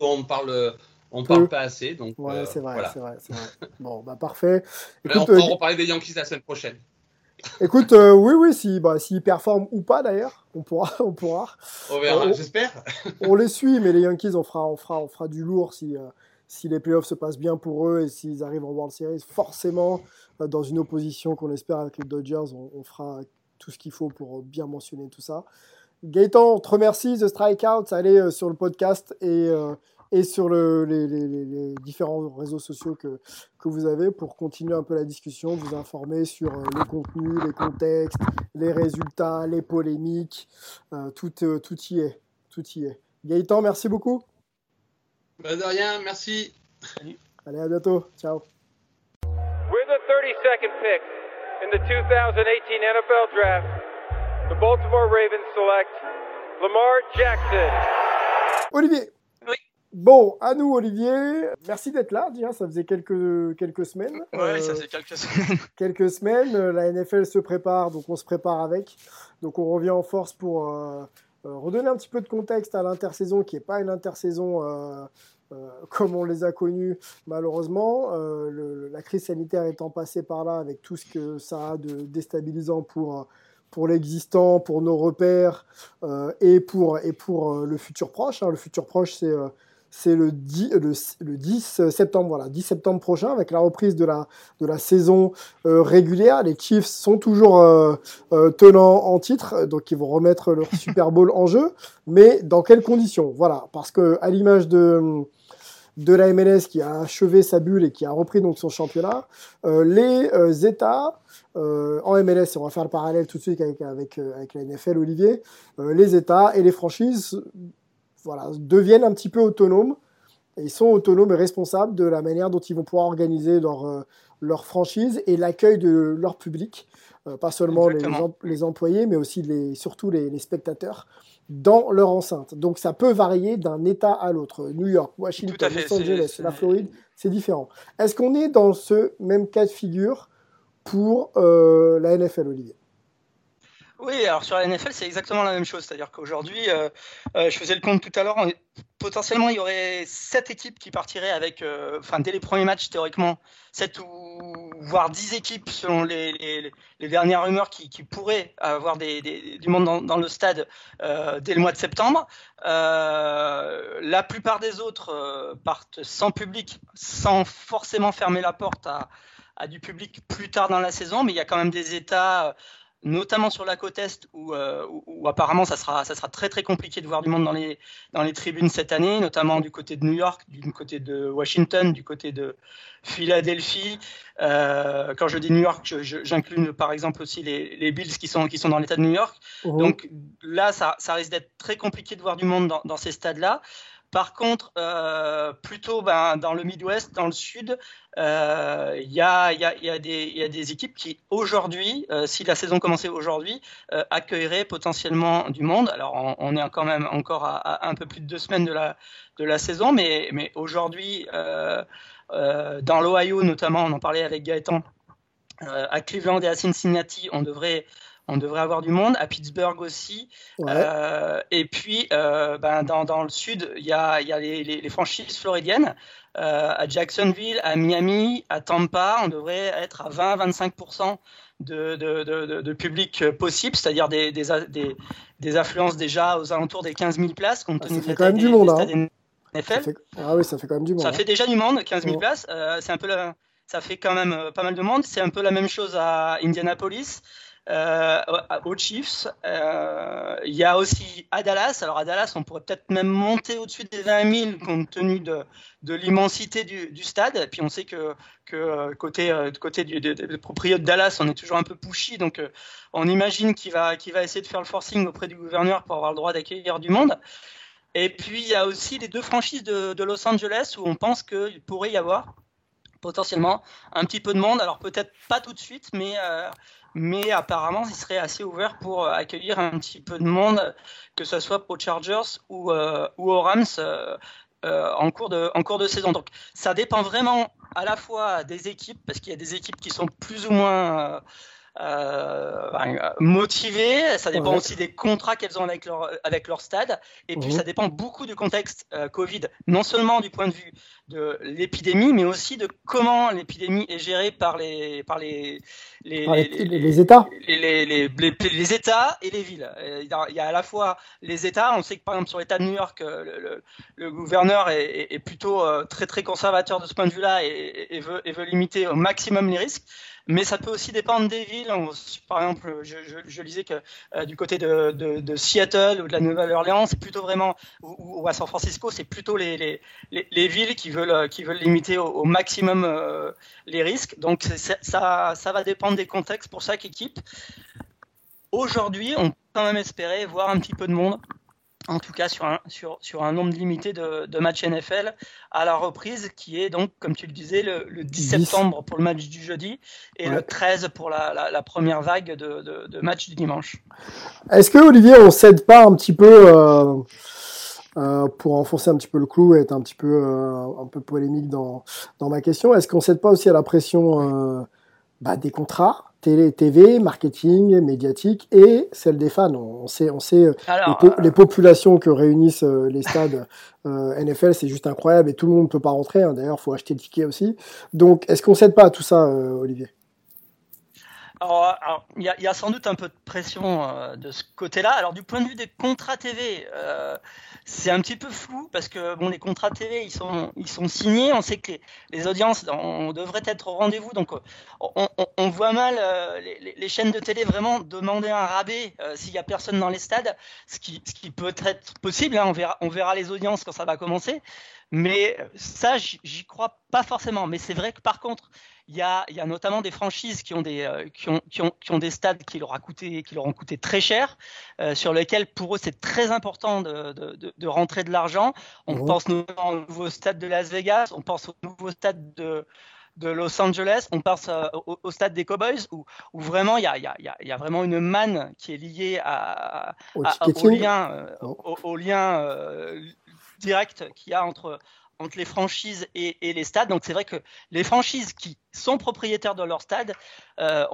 dont on parle on ne parle pas assez. Donc, ouais, euh, c'est vrai, c'est vrai, Bon, bah parfait. Écoute, on va euh, reparler des Yankees la semaine prochaine. Écoute, euh, oui, oui, si, bah, s'ils performent ou pas d'ailleurs, on pourra, on pourra. On verra, j'espère. on les suit, mais les Yankees, on fera, on fera, on fera du lourd si, si les playoffs se passent bien pour eux et s'ils arrivent en World Series. Forcément, dans une opposition qu'on espère avec les Dodgers, on, fera tout ce qu'il faut pour bien mentionner tout ça. Gaëtan, on te remercie. The Strikeout, allez sur le podcast et, et sur le, les, les, les, différents réseaux sociaux que, que vous avez pour continuer un peu la discussion, vous informer sur euh, les contenus, les contextes, les résultats, les polémiques, euh, tout, euh, tout y est. Tout y est. Gaëtan, merci beaucoup. Bah de rien, merci. Allez, à bientôt. Ciao. With the 32nd pick in the 2018 NFL Draft, the Baltimore Ravens select Lamar Jackson. Olivier. Bon, à nous, Olivier. Merci d'être là, déjà. Ça faisait quelques, quelques semaines. Ouais, ça euh, faisait quelques semaines. quelques semaines. La NFL se prépare, donc on se prépare avec. Donc on revient en force pour euh, euh, redonner un petit peu de contexte à l'intersaison, qui n'est pas une intersaison comme on les a connus, malheureusement. la crise sanitaire étant passée par là, avec tout ce que ça a de déstabilisant pour pour l'existant, pour nos repères et pour, et pour le futur proche. Hein. Le futur proche, c'est c'est le 10, le, 10 septembre, voilà, 10 septembre prochain, avec la reprise de la, de la saison régulière. Les Chiefs sont toujours tenants en titre, donc ils vont remettre leur Super Bowl en jeu, mais dans quelles conditions? Voilà, parce que à l'image de de la MLS qui a achevé sa bulle et qui a repris donc son championnat, euh, les euh, États euh, en MLS, et on va faire le parallèle tout de suite avec, avec, avec la NFL, Olivier, les États et les franchises voilà, deviennent un petit peu autonomes. Et ils sont autonomes et responsables de la manière dont ils vont pouvoir organiser leur, leur franchise et l'accueil de leur public. pas seulement les, les, employés, mais aussi les, surtout les, les spectateurs dans leur enceinte. Donc ça peut varier d'un État à l'autre. New York, Washington, Los Angeles, la Floride, c'est différent. Est-ce qu'on est dans ce même cas de figure pour euh, la NFL, Olivier? Oui, alors sur la NFL, c'est exactement la même chose. C'est-à-dire qu'aujourd'hui, euh, euh, je faisais le compte tout à l'heure, potentiellement, il y aurait sept équipes qui partiraient avec, euh, enfin, dès les premiers matchs, théoriquement, sept ou voire dix équipes, selon les, dernières rumeurs, qui, pourraient avoir du monde dans, le stade dès le mois de septembre. la plupart des autres partent sans public, sans forcément fermer la porte à du public plus tard dans la saison, mais il y a quand même des États notamment sur la côte est euh, où, apparemment ça sera, ça sera très très compliqué de voir du monde dans les, dans les tribunes cette année, notamment du côté de New York, du côté de Washington, du côté de Philadelphie. Euh, quand je dis New York, j'inclus par exemple aussi les, les, Bills qui sont, qui sont dans l'État de New York. Mmh. Donc là, ça, ça risque d'être très compliqué de voir du monde dans, dans ces stades-là. Par contre, euh, plutôt ben, dans le Midwest, dans le Sud, euh, il y, a, y, a, des équipes qui, aujourd'hui, euh, si la saison commençait aujourd'hui, euh, accueilleraient potentiellement du monde. Alors, on, est quand même encore à, un peu plus de deux semaines de la, saison, mais, mais aujourd'hui, euh, euh, dans l'Ohio notamment, on en parlait avec Gaëtan, à Cleveland et à Cincinnati, on devrait on devrait avoir du monde. À Pittsburgh aussi. Euh, et puis, euh, ben, dans, dans, le sud, il y a, y a les, les, les, franchises floridiennes. Euh, à Jacksonville, à Miami, à Tampa, on devrait être à 20-25% de, de, de, de, public possible, c'est-à-dire des, des, des, des, affluences déjà aux alentours des 15 000 places, compte ah, tenu ça fait quand même du monde. Hein. NFL. Ah oui, ça fait quand même du monde. Ça fait déjà du monde, 15 000 places. c'est un peu ça fait quand même pas mal de monde. C'est un peu la même chose à Indianapolis. Euh, aux Chiefs. Euh, il y a aussi à Dallas. Alors à Dallas, on pourrait peut-être même monter au-dessus des 20 000 compte tenu de, l'immensité du, stade. Et puis on sait que, euh, côté, côté du, des, propriétaires de Dallas, on est toujours un peu pushy. Donc on imagine qu'il va, qu'il va essayer de faire le forcing auprès du gouverneur pour avoir le droit d'accueillir du monde. Et puis il y a aussi les deux franchises de, Los Angeles où on pense qu'il pourrait y avoir potentiellement un petit peu de monde. Alors peut-être pas tout de suite, mais mais apparemment, il serait assez ouvert pour euh, accueillir un petit peu de monde, que ce soit aux Chargers ou, euh, ou aux Rams euh, en, cours de, en cours de saison. Donc, ça dépend vraiment à la fois des équipes, parce qu'il y a des équipes qui sont plus ou moins euh, motivées. Ça dépend aussi des contrats qu'elles ont avec leur, avec leur stade. Et puis, ça dépend beaucoup du contexte Covid, non seulement du point de vue de l'épidémie, mais aussi de comment l'épidémie est gérée par les, par les, les, les, les, États. Les, les, États et les villes. Il y a à la fois les États, on sait que par exemple sur l'État de New York, euh, le, le, gouverneur est, est, plutôt euh, très très conservateur de ce point de vue-là et, et, veut, et veut limiter au maximum les risques mais ça peut aussi dépendre des villes. par exemple, je, je, je lisais que euh, du côté de, de, de, Seattle ou de la Nouvelle-Orléans, c'est plutôt vraiment, ou, ou, à San Francisco, c'est plutôt les, les, les, villes qui veulent, qui veulent limiter au, maximum euh, les risques. Donc ça, ça va dépendre des contextes pour chaque équipe. Aujourd'hui, on peut quand même espérer voir un petit peu de monde en tout cas sur un, sur, sur un nombre limité de, de, matchs NFL à la reprise, qui est donc, comme tu le disais, le, le 10 septembre pour le match du jeudi et le 13 pour la, la, la première vague de, de, de matchs du dimanche. Est-ce que, Olivier, on cède pas un petit peu, euh, euh, pour enfoncer un petit peu le clou et être un petit peu, euh, un peu polémique dans, dans ma question, est-ce qu'on cède pas aussi à la pression euh, bah, des contrats télé, TV, marketing, médiatique et celle des fans? On sait, on sait euh, les, populations que réunissent euh, les stades euh, NFL, c'est juste incroyable et tout le monde ne peut pas rentrer. Hein. D'ailleurs, il faut acheter le ticket aussi. Donc, est-ce qu'on cède pas à tout ça, Olivier? Alors, il y, a sans doute un peu de pression euh, de ce côté-là. Alors, du point de vue des contrats TV, euh, c'est un petit peu flou parce que bon, les contrats TV, ils sont, ils sont signés. On sait que les, audiences on devrait être au rendez-vous. Donc, on, voit mal euh, les, chaînes de télé vraiment demander un rabais s'il y a personne dans les stades, ce qui, ce qui peut être possible. Hein. On, verra, on verra les audiences quand ça va commencer. Mais ça, j'y crois pas forcément. Mais c'est vrai que par contre, il y a, y a, notamment des franchises qui ont des, euh, qui ont, qui ont, qui ont des stades qui leur, a coûté, qui leur ont coûté très cher, euh, sur lesquels pour eux c'est très important de, de, de, rentrer de l'argent. On mmh. pense notamment au nouveau stade de Las Vegas, on pense au nouveau stade de, de Los Angeles, on pense euh, au, stade des Cowboys où, où vraiment il y a, y, a, y a, vraiment une manne qui est liée à, au, lien, au, au, lien direct qu'il y a entre entre les franchises et, les stades. Donc c'est vrai que les franchises qui sont propriétaires de leur stade euh,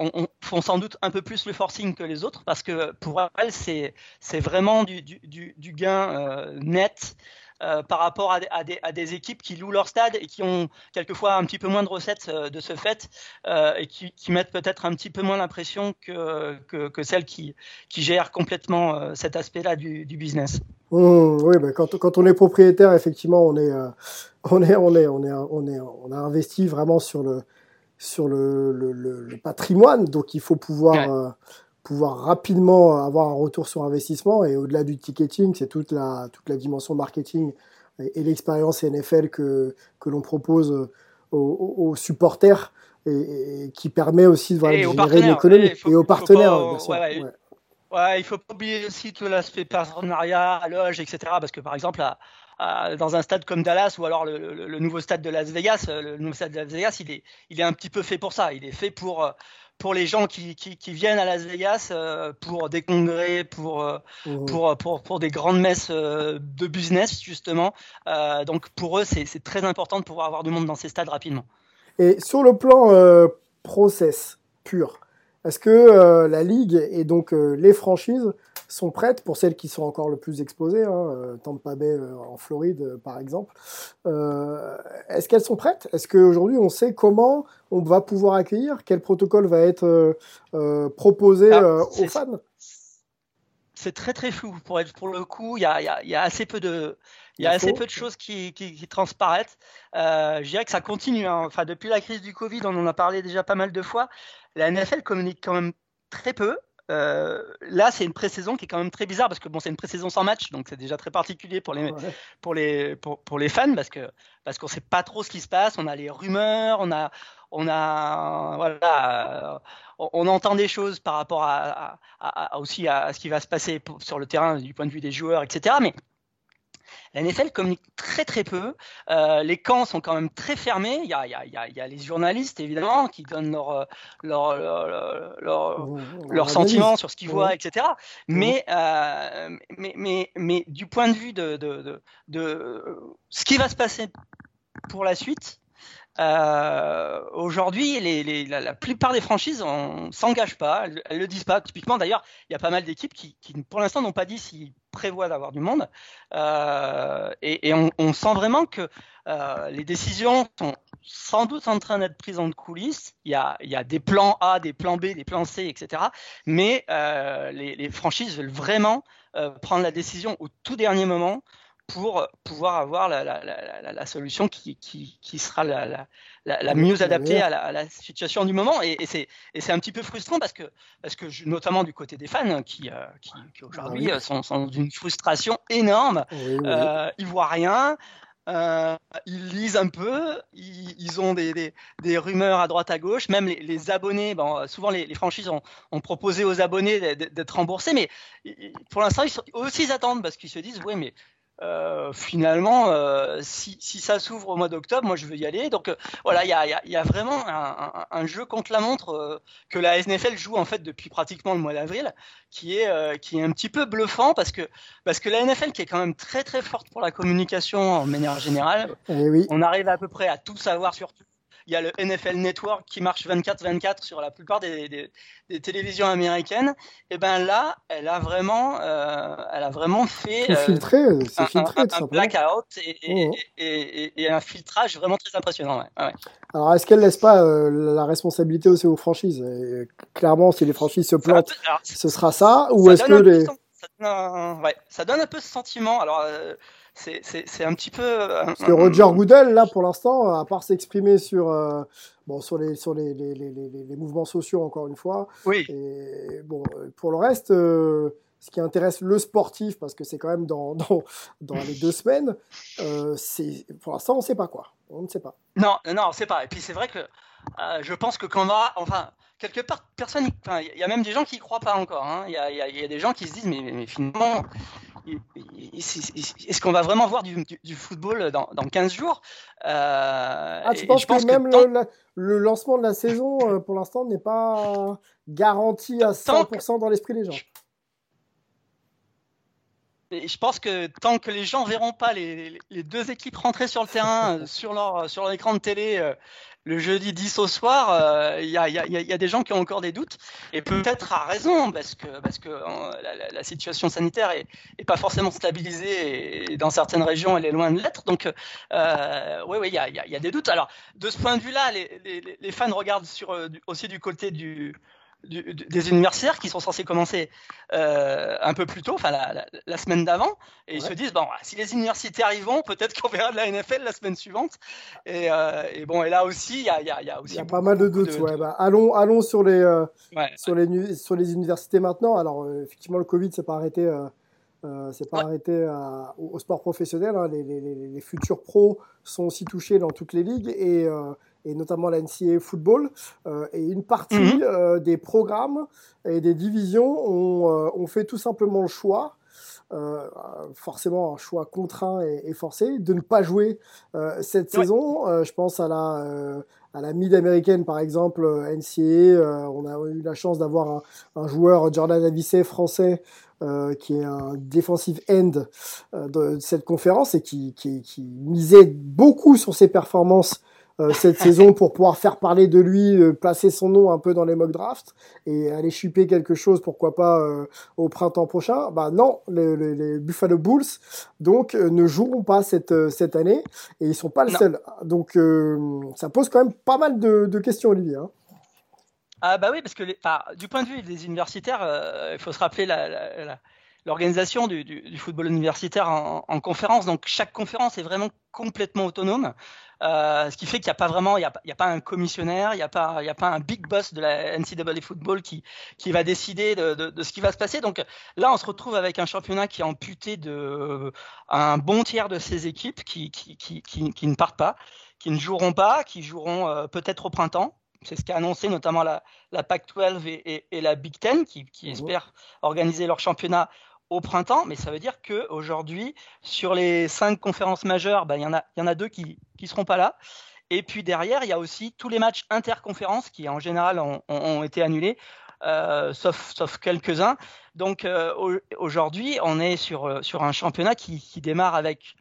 font sans doute un peu plus le forcing que les autres parce que pour elles c'est vraiment du, gain euh, net. Euh, par rapport à, des, équipes qui louent leur stade et qui ont quelquefois un petit peu moins de recettes de ce fait et qui, mettent peut-être un petit peu moins l'impression que, que, celles qui, qui gèrent complètement cet aspect-là du business. Mmh, oui, ben quand, quand, on est propriétaire, effectivement, on est, euh, on est, on est, on est, on est, on a investi vraiment sur le, sur le, le, le patrimoine, donc il faut pouvoir, euh, pouvoir rapidement avoir un retour sur investissement. Et au-delà du ticketing, c'est toute la, toute la dimension marketing et, l'expérience NFL que, que l'on propose aux, aux supporters et, qui permet aussi de, gérer une économie et aux partenaires. bien sûr, Ouais, il faut pas oublier aussi tout l'aspect partenariat, loge, etc. Parce que par exemple, dans un stade comme Dallas ou alors le, nouveau stade de Las Vegas, euh, le nouveau stade de Las Vegas, il est, il est un petit peu fait pour ça. Il est fait pour euh, pour les gens qui, qui, qui viennent à Las Vegas euh, pour des congrès, pour, mmh. pour, pour, pour, des grandes messes de business, justement. donc pour eux, c'est très important de pouvoir avoir du monde dans ces stades rapidement. Et sur le plan process pur, est-ce que euh, la ligue et donc euh, les franchises sont prêtes pour celles qui sont encore le plus exposées, hein, euh, Tampa Bay en Floride par exemple Est-ce qu'elles sont prêtes? Est-ce qu'aujourd'hui on sait comment on va pouvoir accueillir? Quel protocole va être proposé ah, aux fans? C'est très très flou pour être pour le coup. Il y a, assez peu de il y a assez peu de choses qui, transparaissent. je dirais que ça continue. Hein. Enfin, depuis la crise du Covid, on en a parlé déjà pas mal de fois. La NFL communique quand même très peu. Euh, là, c'est une pré-saison qui est quand même très bizarre parce que bon, c'est une pré-saison sans match, donc c'est déjà très particulier pour les pour les pour, les fans parce que parce qu'on sait pas trop ce qui se passe. On a les rumeurs, on a on a voilà, on, entend des choses par rapport à, aussi à, ce qui va se passer sur le terrain du point de vue des joueurs, etc. Mais la NFL communique très très peu. Euh, les camps sont quand même très fermés. Il y a, il y a, il y a les journalistes évidemment qui donnent leur leur leur, leur, sentiments sur ce qu'ils voient, etc. Mais, euh, mais mais mais du point de vue de, de, de, de ce qui va se passer pour la suite, euh, Aujourd'hui, les, les, la, la, plupart des franchises on s'engagent pas, elles, elles, le disent pas. Typiquement, d'ailleurs, il y a pas mal d'équipes qui, qui, pour l'instant, n'ont pas dit s'ils prévoient d'avoir du monde. Euh, et, on, sent vraiment que euh, les décisions sont sans doute en train d'être prises en coulisses. Il y, a, il y a des plans A, des plans B, des plans C, etc. Mais euh, les, franchises veulent vraiment prendre la décision au tout dernier moment pour pouvoir avoir la solution qui, qui, qui, sera la, mieux adaptée à, la, situation du moment. Et, et c'est un petit peu frustrant parce que, parce que je, notamment du côté des fans qui, euh, qui, qui aujourd'hui ah sont, sont d'une frustration énorme. euh, ils voient rien. Euh, ils lisent un peu, ils, ils ont des, des, des, rumeurs à droite à gauche, même les, les abonnés, bon, souvent les, les franchises ont, ont, proposé aux abonnés d'être remboursés, mais pour l'instant, ils, aussi ils attendent parce qu'ils se disent, oui, mais euh, finalement, euh, si, si, ça s'ouvre au mois d'octobre, moi je veux y aller. Donc euh, voilà, il y a, y a, vraiment un, un, jeu contre la montre euh, que la SNFL joue en fait depuis pratiquement le mois d'avril, qui est euh, qui est un petit peu bluffant parce que parce que la NFL qui est quand même très très forte pour la communication en manière générale, eh oui. on arrive à peu près à tout savoir sur tout il y a le NFL Network qui marche 24-24 sur la plupart des, télévisions américaines. Et ben là, elle a vraiment, elle a vraiment fait filtré, un, filtré, un, blackout et, et, un filtrage vraiment très impressionnant. Alors, est-ce qu'elle laisse pas la responsabilité aussi aux franchises? Clairement, si les franchises se plantent, ce sera ça, ou est-ce que les ça donne un peu ce sentiment. Alors, euh, c'est un petit peu. Euh, Parce que Roger Goodell, là, pour l'instant, à part s'exprimer sur, euh, bon, sur, les, sur les, les, les, les, mouvements sociaux, encore une fois. Oui. Et, bon, pour le reste, ce qui intéresse le sportif, parce que c'est quand même dans, dans, dans les deux semaines, pour l'instant, on ne sait pas quoi. On ne sait pas. Non, non, on ne sait pas. Et puis, c'est vrai que je pense que quand on va. Enfin quelque part, personne. Il y a même des gens qui y croient pas encore. Hein. Il y, a, des gens qui se disent, mais, finalement, est-ce qu'on va vraiment voir du, football dans, 15 jours? Euh, Ah, tu penses que même le, lancement de la saison, euh, pour l'instant, n'est pas garanti à 100% dans l'esprit des gens? Je pense que tant que les gens verront pas les, deux équipes rentrer sur le terrain, sur leur, sur leur écran de télé, le jeudi 10 au soir, euh, il y, a, des gens qui ont encore des doutes, et peut-être à raison, parce que, euh, la, situation sanitaire est, pas forcément stabilisée, et dans certaines régions, elle est loin de l'être. Donc, euh, oui, oui, il y a, des doutes. Alors, de ce point de vue-là, les, fans regardent sur, aussi du côté du, des universitaires qui sont censés commencer euh, un peu plus tôt, enfin la, semaine d'avant, et ils se disent bon, si les universitaires y vont, peut-être qu'on verra de la NFL la semaine suivante. Et, euh, bon, et là aussi, il y a, y a, aussi y a pas mal de doutes. ouais, bah, allons, allons sur les, euh, sur les sur les universités maintenant. Alors effectivement, le Covid s'est pas arrêté. c'est pas arrêté au, sport professionnel. Hein. Les, les, les, futurs pros sont aussi touchés dans toutes les ligues et et notamment la NCAA Football. Euh, et une partie mhm. euh, des programmes et des divisions ont, euh, ont, fait tout simplement le choix forcément un choix contraint et, forcé de ne pas jouer cette saison. je pense à la à la mid-américaine par exemple, NCAA. on a eu la chance d'avoir un, joueur Jordan Avicet français qui est un defensive end de, cette conférence et qui, qui, qui, misait beaucoup sur ses performances cette saison pour pouvoir faire parler de lui, euh, placer son nom un peu dans les mock drafts et aller chuper quelque chose, pourquoi pas euh, au printemps prochain. Bah non, les, Buffalo Bulls donc ne joueront pas cette cette année et ils sont pas le seul. Donc ça pose quand même pas mal de, questions, Olivier. Hein. Ah bah oui, parce que du point de vue des universitaires, il faut se rappeler l'organisation du, football universitaire en, en, conférence. Donc chaque conférence est vraiment complètement autonome. Euh, ce qui fait qu'il n'y a pas vraiment, il n'y a, pas un commissionnaire, il n'y a, pas, il a pas un big boss de la NCAA football qui, qui va décider de, de, ce qui va se passer. Donc là, on se retrouve avec un championnat qui est amputé de un bon tiers de ses équipes qui, qui, qui, qui, ne partent pas, qui ne joueront pas, qui joueront euh, peut-être au printemps. C'est ce qu'a annoncé notamment la, la Pac-12 et, et, la Big Ten, qui, qui espèrent organiser leur championnat au printemps, mais ça veut dire que aujourd'hui, sur les cinq conférences majeures, ben, il y, en a, deux qui ne seront pas là. Et puis derrière, il y a aussi tous les matchs interconférences qui, en général, ont, été annulés, euh, sauf, quelques-uns. Donc euh, aujourd'hui, on est sur, euh, un championnat qui, démarre avec,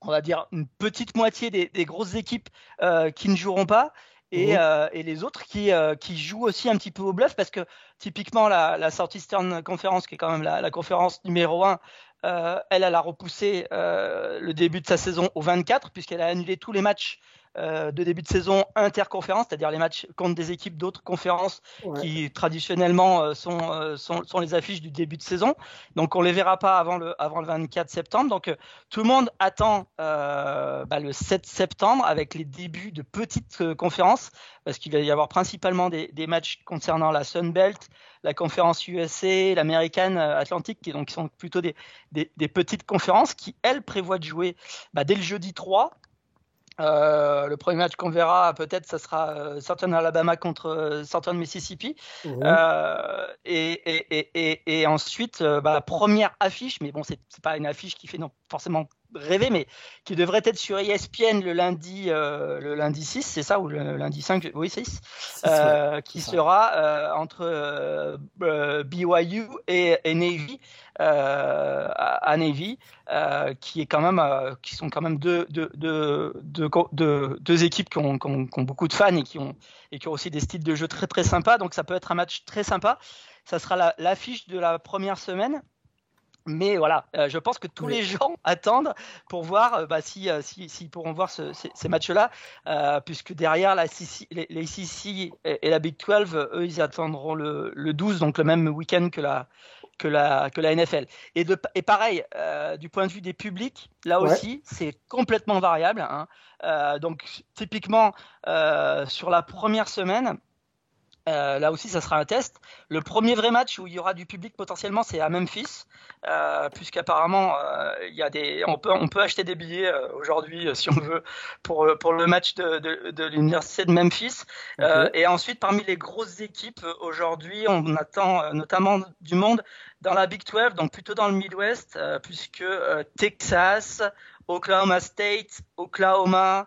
on va dire, une petite moitié des grosses équipes qui ne joueront pas et, euh, et, les autres qui, euh, qui jouent aussi un petit peu au bluff parce que typiquement la, la Southeastern Conference, qui est quand même la, la conférence numéro 1, euh, elle, elle a repoussé euh, le début de sa saison au 24 puisqu'elle a annulé tous les matchs euh, de début de saison interconférence, c'est-à-dire les matchs contre des équipes d'autres conférences qui traditionnellement euh, sont, euh, sont, sont, les affiches du début de saison. Donc on les verra pas avant le, avant le 24 septembre. Donc tout le monde attend bah, le 7 septembre avec les débuts de petites conférences, parce qu'il va y avoir principalement des, des, matchs concernant la Sun Belt, la conférence USA, l'américaine Atlantique, qui, donc, qui sont plutôt des, des, des, petites conférences qui, elles, prévoient de jouer bah, dès le jeudi 3 euh, le premier match qu'on verra, peut-être, ça sera euh, Southern Alabama contre euh, Southern Mississippi. Mhm. et, et, et, et, ensuite, bah, première affiche, mais bon, c'est pas une affiche qui fait non, forcément rêver, mais qui devrait être sur ESPN le lundi, euh, le lundi 6, c'est ça, ou le lundi 5, oui, 6, euh, qui sera euh, entre BYU et, Navy, à, Navy, qui est quand même, qui sont quand même deux, deux, deux, deux, équipes qui ont, qui, ont, qui ont, beaucoup de fans et qui ont, et qui ont aussi des styles de jeu très très sympas, donc ça peut être un match très sympa. Ça sera l'affiche de la première semaine. Mais voilà, euh, je pense que tous les gens attendent pour voir euh, bah, si, euh, si, pourront voir ces, matchs-là, puisque derrière la les, les, CC et, la Big 12, eux, ils attendront le, le 12, donc le même week-end que la, que la, que la NFL. Et, de, et pareil, du point de vue des publics, là aussi, c'est complètement variable. Hein. donc, typiquement, sur la première semaine, euh, là aussi, ça sera un test. Le premier vrai match où il y aura du public potentiellement, c'est à Memphis, euh, puisqu'apparemment, euh, il des, on peut, on peut acheter des billets aujourd'hui, si on veut, pour, pour le match de, de, de l'université de Memphis. et ensuite, parmi les grosses équipes aujourd'hui, on attend notamment du monde dans la Big 12, donc plutôt dans le Midwest, puisque Texas, Oklahoma State, Oklahoma,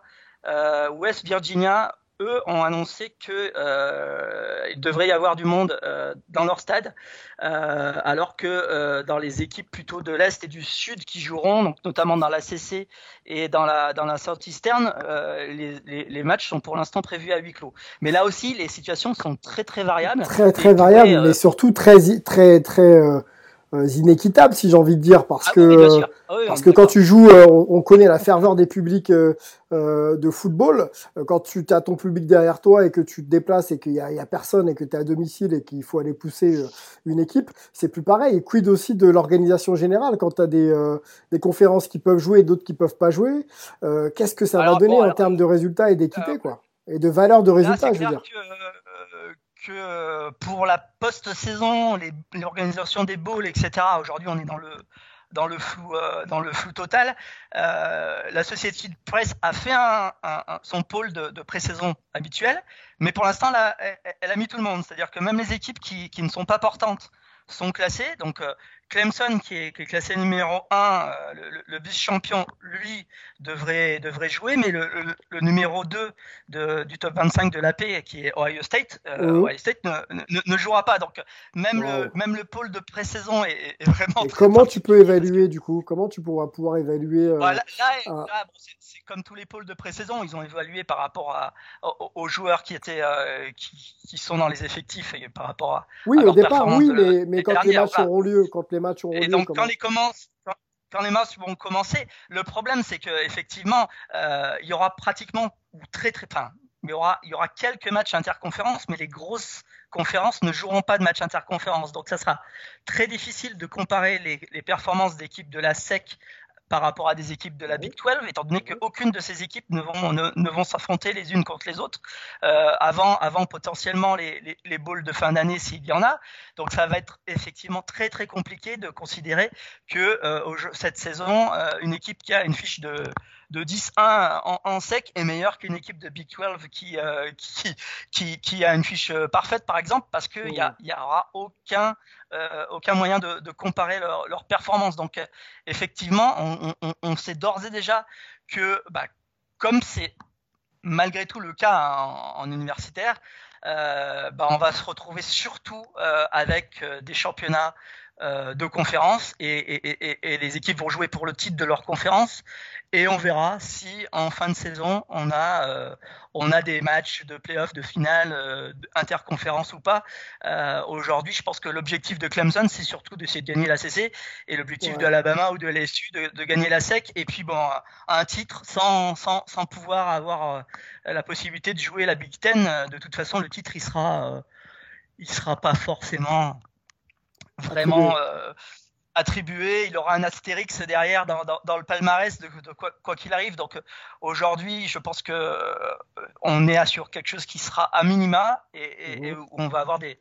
West Virginia eux ont annoncé que euh, il devrait y avoir du monde euh, dans leur stade, euh, alors que euh, dans les équipes plutôt de l'est et du sud qui joueront, donc notamment dans la CC et dans la dans la Southeastern, euh, les, les, les, matchs sont pour l'instant prévus à huis clos. Mais là aussi, les situations sont très très variables. Très très variables, mais surtout très très très euh, inéquitable si j'ai envie de dire parce ah que ah parce que quand tu joues euh, on, connaît la ferveur des publics euh, de football. Quand tu as ton public derrière toi et que tu te déplaces et qu'il y, y a, personne et que tu es à domicile et qu'il faut aller pousser une équipe c'est plus pareil. Et quid aussi de l'organisation générale quand tu as des, des conférences qui peuvent jouer et d'autres qui peuvent pas jouer qu'est-ce que ça va donner en termes de résultats et d'équité quoi? Et de valeur de résultats je veux dire. que euh, pour la post-saison, l'organisation des bowls, etc., aujourd'hui on est dans le, dans le flou, euh, dans le flou total. Euh, la société de presse a fait son pôle de, pré-saison habituel, mais pour l'instant, elle, a mis tout le monde. C'est-à-dire que même les équipes qui, qui, ne sont pas portantes sont classées. Donc, Clemson, qui est, classé numéro 1, euh, le, vice-champion, lui, devrait, devrait jouer, mais le, numéro 2 du top 25 de l'AP, qui est Ohio State, euh, Ohio State ne, jouera pas. Donc, même, le, même le pôle de pré-saison est, vraiment. comment tu peux évaluer, du coup? Comment tu pourras pouvoir évaluer euh, là, c'est comme tous les pôles de pré-saison, ils ont évalué par rapport à, aux, joueurs qui, étaient, qui, sont dans les effectifs et par rapport à. Oui, au départ, oui, mais, mais quand les matchs auront lieu, quand les matchs Et donc, quand les, commence, quand, les matchs vont commencer, le problème, c'est qu'effectivement, euh, il y aura pratiquement, ou très, très, enfin, il y aura, il y aura quelques matchs interconférences, mais les grosses conférences ne joueront pas de matchs interconférences. Donc, ça sera très difficile de comparer les, les performances d'équipes de la SEC par rapport à des équipes de la Big 12, étant donné qu'aucune de ces équipes ne vont, ne, vont s'affronter les unes contre les autres euh, avant, avant potentiellement les, les, les bowls de fin d'année s'il y en a. Donc ça va être effectivement très très compliqué de considérer que euh, cette saison, euh, une équipe qui a une fiche de, de 10-1 en, en, sec est meilleure qu'une équipe de Big 12 qui, euh, qui, qui, qui, a une fiche euh, parfaite par exemple parce qu'il n'y a, y aura aucun euh, aucun moyen de, de comparer leur, leur, performance. Donc effectivement, on, on, on sait d'ores et déjà que bah, comme c'est malgré tout le cas en, en universitaire, bah, on va se retrouver surtout avec des championnats de conférence et, et, et, et, les équipes vont jouer pour le titre de leur conférence et on verra si en fin de saison on a euh, on a des matchs de playoff, de finale, euh, interconférence ou pas. Euh, Aujourd'hui, je pense que l'objectif de Clemson c'est surtout d'essayer de gagner la CC et l'objectif de Alabama ou de LSU de, de, gagner la SEC et puis bon un titre sans sans, sans pouvoir avoir euh, la possibilité de jouer la Big Ten. De toute façon, le titre il sera il sera pas forcément vraiment attribué, il aura un astérix derrière dans, dans, dans le palmarès de, de quoi qu'il arrive. Donc aujourd'hui, je pense que euh, on est sur quelque chose qui sera à minima et, et, mmh. où on va avoir des,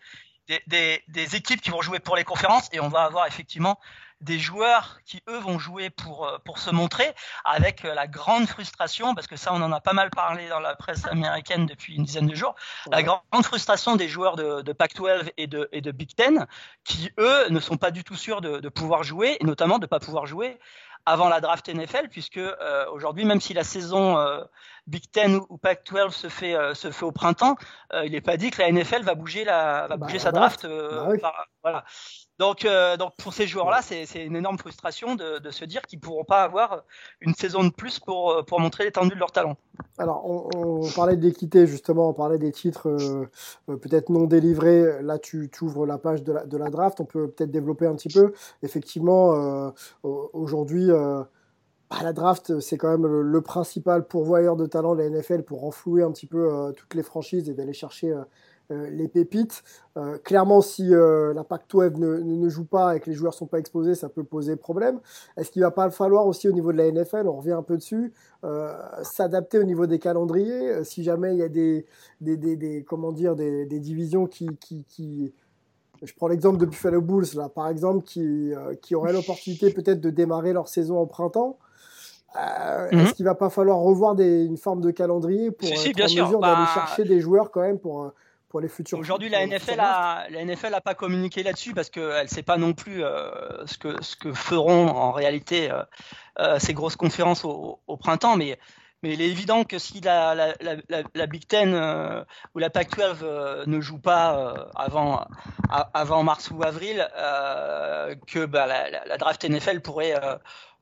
des, des, des, équipes qui vont jouer pour les conférences et on va avoir effectivement des joueurs qui, eux, vont jouer pour, euh, pour se montrer, avec euh, la grande frustration, parce que ça, on en a pas mal parlé dans la presse américaine depuis une dizaine de jours, la grande frustration des joueurs de, de Pac-12 et de, et de Big Ten, qui, eux, ne sont pas du tout sûrs de, de pouvoir jouer, et notamment de ne pas pouvoir jouer avant la draft NFL, puisque euh, aujourd'hui, même si la saison euh, Big Ten ou, Pac-12 se fait euh, se fait au printemps, il n'est pas dit que la NFL va bouger la va bah, bouger sa draft. Bah voilà. Donc, euh, donc pour ces joueurs-là, c'est une énorme frustration de, de se dire qu'ils ne pourront pas avoir une saison de plus pour, euh, pour montrer l'étendue de leur talent. Alors, on, on parlait d'équité, justement, on parlait des titres euh, peut-être non délivrés. Là, tu, tu, ouvres la page de la, de la draft, on peut peut-être développer un petit peu. Effectivement, aujourd'hui, bah, la draft, c'est quand même le, le, principal pourvoyeur de talent de la NFL pour enflouer un petit peu toutes les franchises et d'aller chercher les pépites. Euh, clairement, si euh, la Pac-12 ne, ne, joue pas et que les joueurs sont pas exposés, ça peut poser problème. Est-ce qu'il va pas falloir aussi au niveau de la NFL, on revient un peu dessus, s'adapter au niveau des calendriers Si jamais il y a des, des, des, des comment dire, des, divisions qui, qui, qui je prends l'exemple de Buffalo Bulls, là, par exemple, qui, qui auraient l'opportunité peut-être de démarrer leur saison au printemps. Euh, mhm. Est-ce qu'il va pas falloir revoir des, une forme de calendrier pour si, être en mesure d'aller bah, chercher des joueurs quand même pour, les futurs. Aujourd'hui, la NFL a la NFL a pas communiqué là-dessus parce qu'elle ne sait pas non plus euh, ce que ce que feront en réalité euh, euh, ces grosses conférences au, printemps, mais mais il est évident que si la, la, la, la Big Ten ou la Pac-12 ne joue pas avant, avant mars ou avril, que bah, la, draft NFL pourrait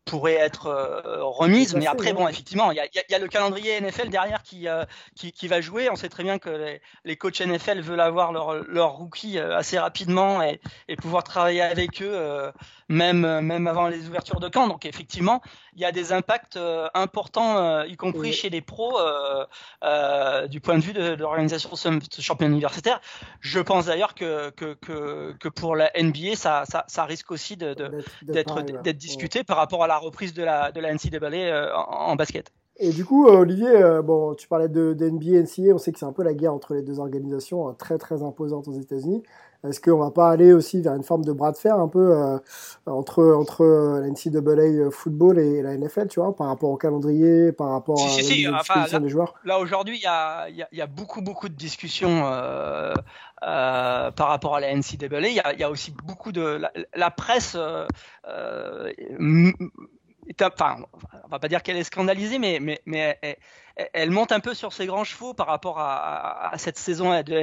pourrait être euh, remise. Mais après, bon, effectivement, il y a, y a, le calendrier NFL derrière qui, euh, qui, qui, va jouer. On sait très bien que les, les coachs NFL veulent avoir leur, leur rookie euh, assez rapidement et, et, pouvoir travailler avec eux, même, même avant les ouvertures de camp. Donc, effectivement, il y a des impacts importants, y compris chez les pros, du point de vue de, de l'organisation de ce championnat universitaire. Je pense d'ailleurs que, que, que, que, pour la NBA, ça, ça, ça risque aussi d'être discuté par rapport à la reprise de la, de la NCAA euh, en, basket. Et du coup, euh, Olivier, euh, bon, tu parlais de, de NBA, NCAA, on sait que c'est un peu la guerre entre les deux organisations, hein, très très imposante aux États-Unis. Est-ce qu'on va pas aller aussi vers une forme de bras de fer un peu entre entre la NCAA football et la NFL, tu vois, par rapport au calendrier, par rapport à la là, des joueurs? Là aujourd'hui, il y a, y, y a, beaucoup beaucoup de discussions euh, euh, par rapport à la NCAA. Il y a, y a aussi beaucoup de la, la presse euh, enfin, on va pas dire qu'elle est scandalisée, mais, mais, mais elle, monte un peu sur ses grands chevaux par rapport à, cette saison de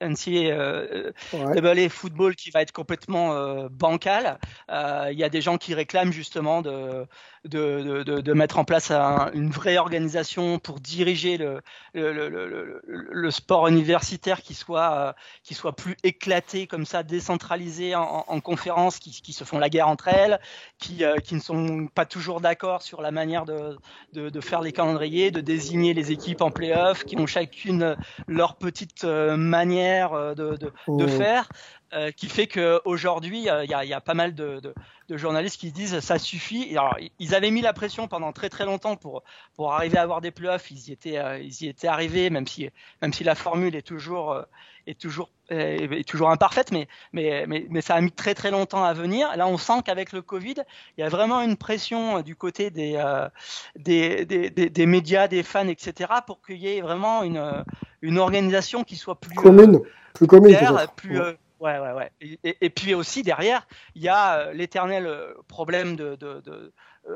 NCAA euh, euh football qui va être complètement euh, bancale. Euh, il y a des gens qui réclament justement de, de, de, de mettre en place une vraie organisation pour diriger le, le, le, le, sport universitaire qui soit, qui soit plus éclaté comme ça, décentralisé en, en conférences qui, qui, se font la guerre entre elles, qui, qui ne sont pas toujours d'accord sur la manière de, de, de faire les calendriers, de désigner les équipes en playoff, qui ont chacune leur petite euh, manière euh, de, oh. faire, euh, qui fait qu'aujourd'hui, il y, y, a pas mal de, de, journalistes qui disent ça suffit. Alors, ils avaient mis la pression pendant très très longtemps pour, pour arriver à avoir des playoffs. Ils y étaient, ils y étaient arrivés, même si, même si la formule est toujours, est toujours, est, toujours imparfaite, mais, mais, mais, mais, ça a mis très très longtemps à venir. Là, on sent qu'avec le Covid, il y a vraiment une pression du côté des, euh, des, des, des, médias, des fans, etc., pour qu'il y ait vraiment une, une organisation qui soit plus commune, euh, plus commune, plus, euh, ouais, ouais, ouais. Et, et, puis aussi derrière, il y a l'éternel problème de, de, de euh,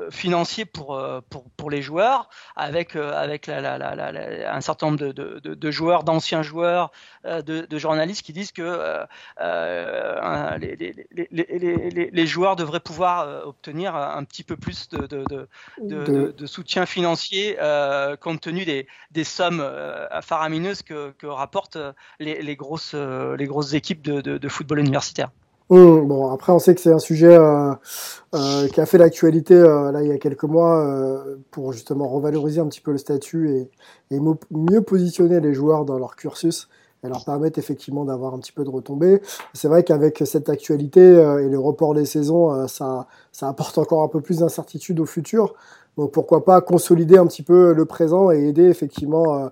financier pour, euh, pour, pour les joueurs, avec, euh, avec la, la, la, un certain nombre de, de, de joueurs, d'anciens joueurs, de, de, journalistes qui disent que euh, les, les, les, les, joueurs devraient pouvoir obtenir un petit peu plus de, soutien financier euh, compte tenu des, des sommes faramineuses que, que rapportent les, les, grosses, les grosses équipes de, de football universitaire. Bon, après, on sait que c'est un sujet euh, euh, qui a fait l'actualité euh, là il y a quelques mois euh, pour justement revaloriser un petit peu le statut et, et, mieux positionner les joueurs dans leur cursus et leur permettre effectivement d'avoir un petit peu de retombées. C'est vrai qu'avec cette actualité et le report des saisons, ça, ça apporte encore un peu plus d'incertitude au futur. Donc pourquoi pas consolider un petit peu le présent et aider effectivement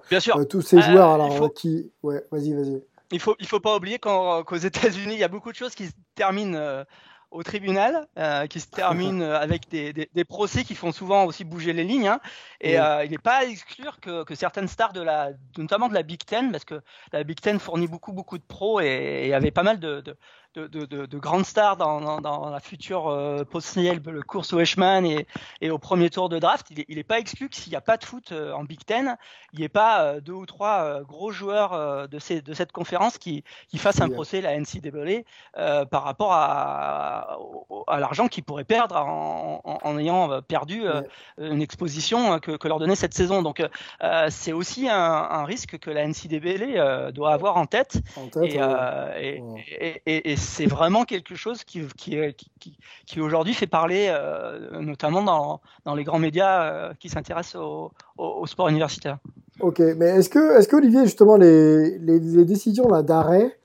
tous ces joueurs. Alors qui, ouais, vas-y, vas-y il faut il faut pas oublier qu'aux États-Unis, il y a beaucoup de choses qui se terminent euh, au tribunal, euh, qui se termine avec des, des, procès qui font souvent aussi bouger les lignes. Hein. et il n'est pas à exclure que, que, certaines stars de la, notamment de la Big Ten, parce que la Big Ten fournit beaucoup beaucoup de pros et avait pas mal de, de, de, de, grandes stars dans, dans, la future euh, post-CL, le course au Weishman et, et, au premier tour de draft, il n'est pas exclu que s'il n'y a pas de foot euh, en Big Ten, il n'y ait pas euh, deux ou trois euh, gros joueurs de, ces, de cette conférence qui, qui fassent un procès la NCAA par rapport à, à l'argent qu'ils pourraient perdre en, en, ayant perdu une exposition que, que, leur donnait cette saison. Donc c'est aussi un, un, risque que la NCAA doit avoir en tête. En tête et, et, et, et c'est vraiment quelque chose qui, qui, qui, aujourd'hui fait parler, euh, notamment dans, dans, les grands médias euh, qui s'intéressent au, au, sport universitaire. Ok, mais est-ce que, est-ce que Olivier, justement, les, les, les décisions d'arrêt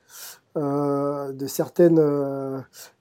euh, de certaines euh,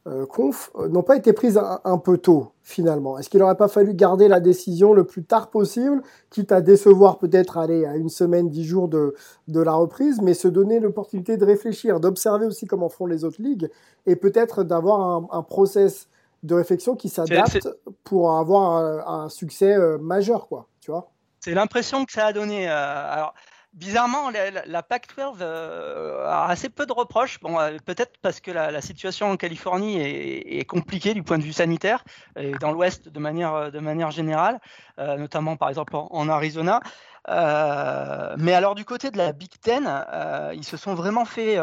euh, confs n'ont pas été prises un, peu tôt finalement Est-ce qu'il n'aurait pas fallu garder la décision le plus tard possible, quitte à décevoir peut-être aller à une semaine, dix jours de, de la reprise, mais se donner l'opportunité de réfléchir, d'observer aussi comment font les autres ligues et peut-être d'avoir un, un, process de réflexion qui s'adapte pour avoir un, un succès majeur, quoi, tu vois? C'est l'impression que ça a donné. alors, bizarrement, la, la Pac-12 euh, a assez peu de reproches. Bon, euh, peut-être parce que la, situation en Californie est, compliquée du point de vue sanitaire et dans l'Ouest de manière manière générale, euh, notamment par exemple en, Arizona. Euh, mais alors du côté de la Big Ten, euh, ils se sont vraiment fait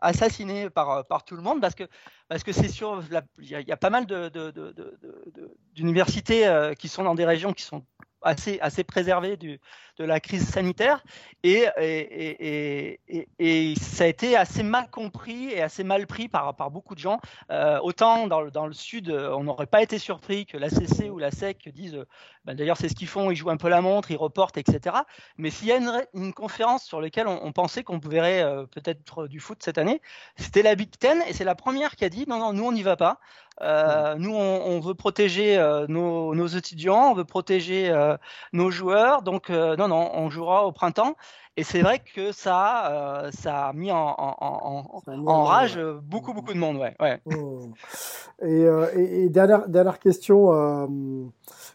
assassiner par tout le monde parce que parce que c'est sûr, il y, a pas mal d'universités qui sont dans des régions qui sont assez, préservé de la crise sanitaire et, ça a été assez mal compris et assez mal pris par, beaucoup de gens. Euh, autant dans, le sud, on n'aurait pas été surpris que l'ACC ou la SEC disent, ben d'ailleurs c'est ce qu'ils font, ils jouent un peu la montre, ils reportent, etc. Mais s'il y a une, une, conférence sur laquelle on, pensait qu'on verrait euh, peut-être du foot cette année, c'était la Big Ten et c'est la première qui a dit non, non, nous on n'y va pas. Euh, nous, on, on, veut protéger euh, nos, nos, étudiants, on veut protéger euh, nos joueurs. Donc, euh, non, non, on jouera au printemps. Et c'est vrai que ça, euh, ça a mis en, en, en, en rage beaucoup, beaucoup de monde. Ouais, ouais. Oh. Et, et, et, dernière, dernière question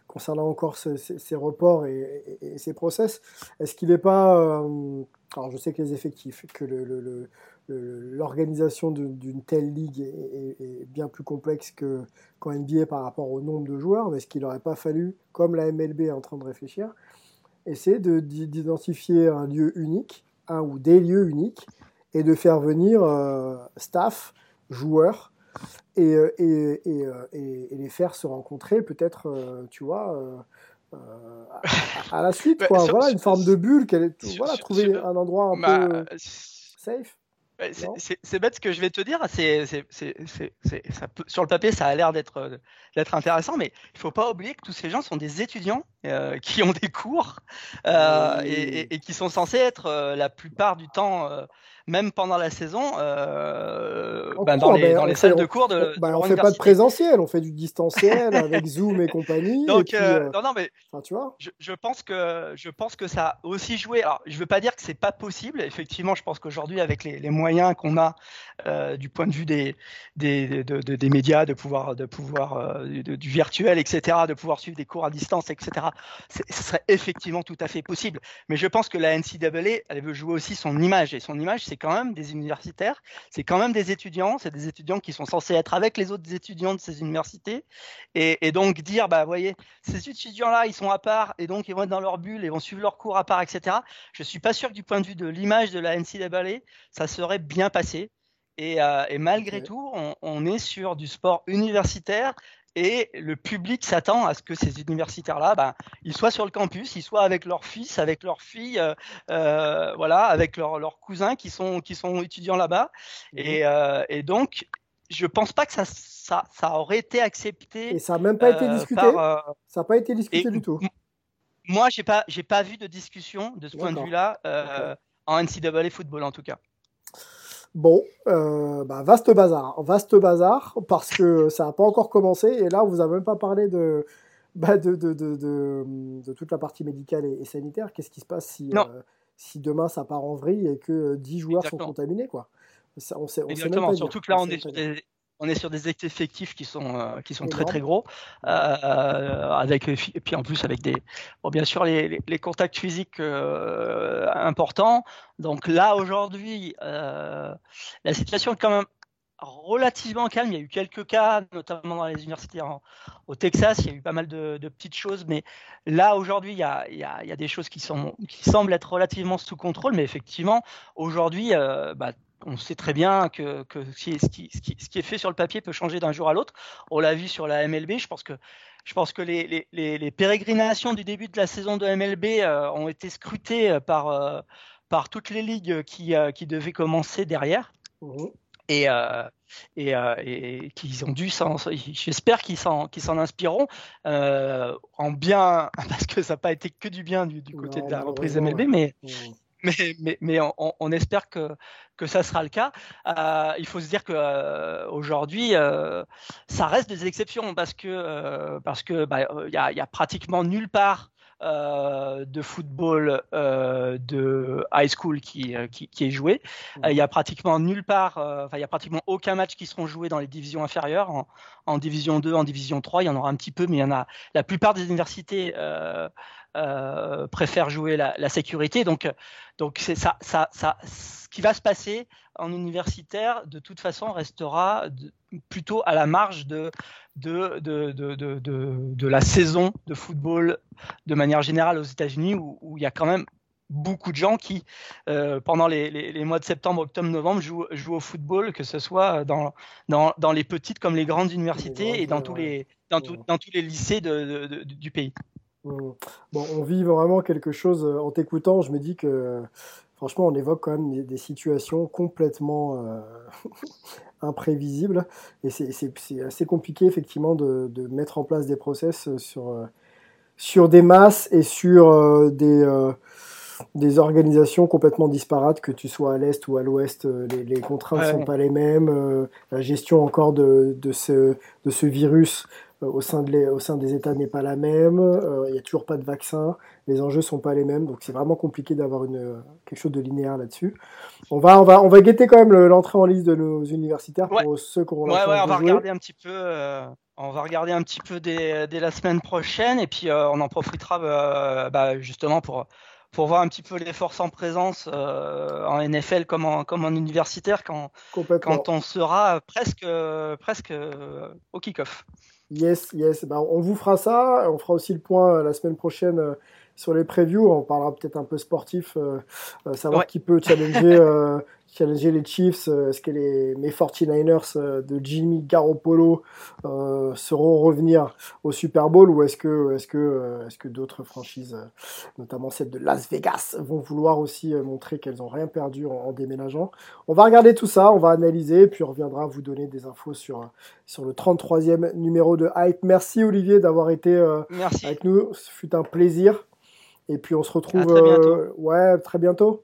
concernant encore ce, ces, ces, reports et, et, ces process. Est-ce qu'il n'est pas. alors, je sais que les effectifs, que le, le, le l'organisation d'une telle ligue est, bien plus complexe que qu'en NBA par rapport au nombre de joueurs, mais est-ce qu'il n'aurait pas fallu, comme la MLB est en train de réfléchir, essayer d'identifier un lieu unique, un ou des lieux uniques, et de faire venir euh, staff, joueurs, et, euh, et, euh, et, et, les faire se rencontrer, peut-être, tu vois, à, la suite, quoi. voilà, une forme de bulle, voilà, trouver un endroit un peu safe. C'est bête ce que je vais te dire. C'est sur le papier, ça a l'air d'être d'être intéressant, mais il faut pas oublier que tous ces gens sont des étudiants euh, qui ont des cours euh, et, et, qui sont censés être euh, la plupart du temps même pendant la saison, euh, ben dans, les, ben, dans les salles de cours de. Ben, on fait pas de présentiel, on fait du distanciel avec Zoom et compagnie. Donc, euh, euh, non, non, mais tu vois. Je, je, pense que je pense que ça a aussi joué. Alors, je veux pas dire que c'est pas possible. Effectivement, je pense qu'aujourd'hui, avec les, les moyens qu'on a euh, du point de vue des des, de, de, des médias, de pouvoir de pouvoir du virtuel, etc., de pouvoir suivre des cours à distance, etc. Ce serait effectivement tout à fait possible. Mais je pense que la NCAA, elle veut jouer aussi son image et son image, c'est quand même des universitaires, c'est quand même des étudiants, c'est des étudiants qui sont censés être avec les autres étudiants de ces universités. Et, et donc dire, bah, voyez, ces étudiants-là, ils sont à part et donc ils vont être dans leur bulle et vont suivre leurs cours à part, etc. Je suis pas sûr que du point de vue de l'image de la NCAA, ça serait bien passé. Et, euh, et malgré tout, on, on, est sur du sport universitaire et le public s'attend à ce que ces universitaires-là, ben, ils soient sur le campus, ils soient avec leurs fils, avec leurs filles, euh, euh, voilà, avec leurs cousins qui sont qui sont étudiants là-bas. Et, euh, et, donc, je pense pas que ça ça, ça aurait été accepté. Et ça n'a même pas été discuté. Par, ça n'a pas été discuté du tout. Moi, j'ai pas j'ai pas vu de discussion de ce point de vue-là en NCAA football en tout cas. Bon, euh, bah, vaste bazar, vaste bazar, parce que ça n'a pas encore commencé, et là, on vous a même pas parlé de, bah, de, de, de, de, toute la partie médicale et, sanitaire. Qu'est-ce qui se passe si, euh, si demain ça part en vrille et que 10 joueurs sont contaminés, quoi? Ça, on sait, on Exactement, surtout que là, on est sur des, on est sur des effectifs qui sont euh, qui sont très très gros, euh, avec et puis en plus avec des bon, bien sûr les, les, contacts physiques euh, importants. Donc là aujourd'hui, la situation est quand même relativement calme. Il y a eu quelques cas, notamment dans les universités au Texas. Il y a eu pas mal de, petites choses, mais là aujourd'hui, il y a, il y a, il y a des choses qui sont qui semblent être relativement sous contrôle. Mais effectivement, aujourd'hui, bah, on sait très bien que, ce, qui, est fait sur le papier peut changer d'un jour à l'autre. On l'a vu sur la MLB. Je pense que, je pense que les, pérégrinations du début de la saison de MLB euh, ont été scrutées euh, par, euh, par toutes les ligues qui, qui devaient commencer derrière. Mmh. Et, et, qu'ils ont dû j'espère qu'ils s'en, inspireront en bien, parce que ça n'a pas été que du bien du, côté de la reprise MLB, mais, mmh mais, mais, on, espère que, que ça sera le cas. Euh, il faut se dire que euh, aujourd'hui, euh, ça reste des exceptions parce que parce que bah, il y, a, y, a, pratiquement nulle part de football de high school qui, qui, qui est joué. Mmh. Il y a pratiquement nulle part, enfin il y a pratiquement aucun match qui seront joués dans les divisions inférieures. En, en, division 2, en division 3, il y en aura un petit peu, mais il y en a. La plupart des universités euh, préfèrent jouer la, la, sécurité. Donc, donc c'est ça, ça, ça, ce qui va se passer en universitaire, de toute façon, restera plutôt à la marge de de, de, de, la saison de football de manière générale aux États-Unis, où, où, il y a quand même beaucoup de gens qui, euh, pendant les, les, les, mois de septembre, octobre, novembre, jouent, jouent, au football, que ce soit dans, dans, dans, les petites comme les grandes universités et dans tous les, dans, dans tous les lycées de, du pays. Mmh. Bon, on vit vraiment quelque chose euh, en t'écoutant. Je me dis que franchement, on évoque quand même des situations complètement euh, imprévisibles. Et c'est assez compliqué, effectivement, de, de, mettre en place des process sur, euh, sur des masses et sur des, des organisations complètement disparates, que tu sois à l'est ou à l'ouest. Les, les, contraintes ne sont pas les mêmes. la gestion encore de, de, ce, de ce virus au sein, de au sein des États n'est pas la même, euh, il n'y a toujours pas de vaccin, les enjeux sont pas les mêmes, donc c'est vraiment compliqué d'avoir une, quelque chose de linéaire là-dessus. On va, on, va, on va guetter quand même l'entrée en liste de nos universitaires pour ceux qui auront ouais, ouais, on va regarder un petit peu. Euh, on va regarder un petit peu dès, dès la semaine prochaine et puis on en profitera bah, justement pour pour voir un petit peu les forces en présence en NFL comme en, comme en universitaire quand, quand on sera presque, presque au kick-off. Yes, yes. Ben, on vous fera ça. On fera aussi le point euh, la semaine prochaine euh, sur les previews. On parlera peut-être un peu sportif, euh, savoir qui peut challenger challenger les Chiefs euh, Est-ce que les, mes 49ers euh, de Jimmy Garoppolo euh, seront revenir au Super Bowl ou est-ce que, est-ce que, est-ce que d'autres franchises, notamment celle de Las Vegas, vont vouloir aussi montrer qu'elles n'ont rien perdu en, déménageant? On va regarder tout ça, on va analyser, puis on reviendra vous donner des infos sur, sur le 33e numéro de Hype. Merci Olivier d'avoir été avec nous, ce fut un plaisir. Et puis on se retrouve ouais, très bientôt.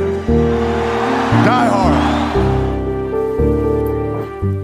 Die hard.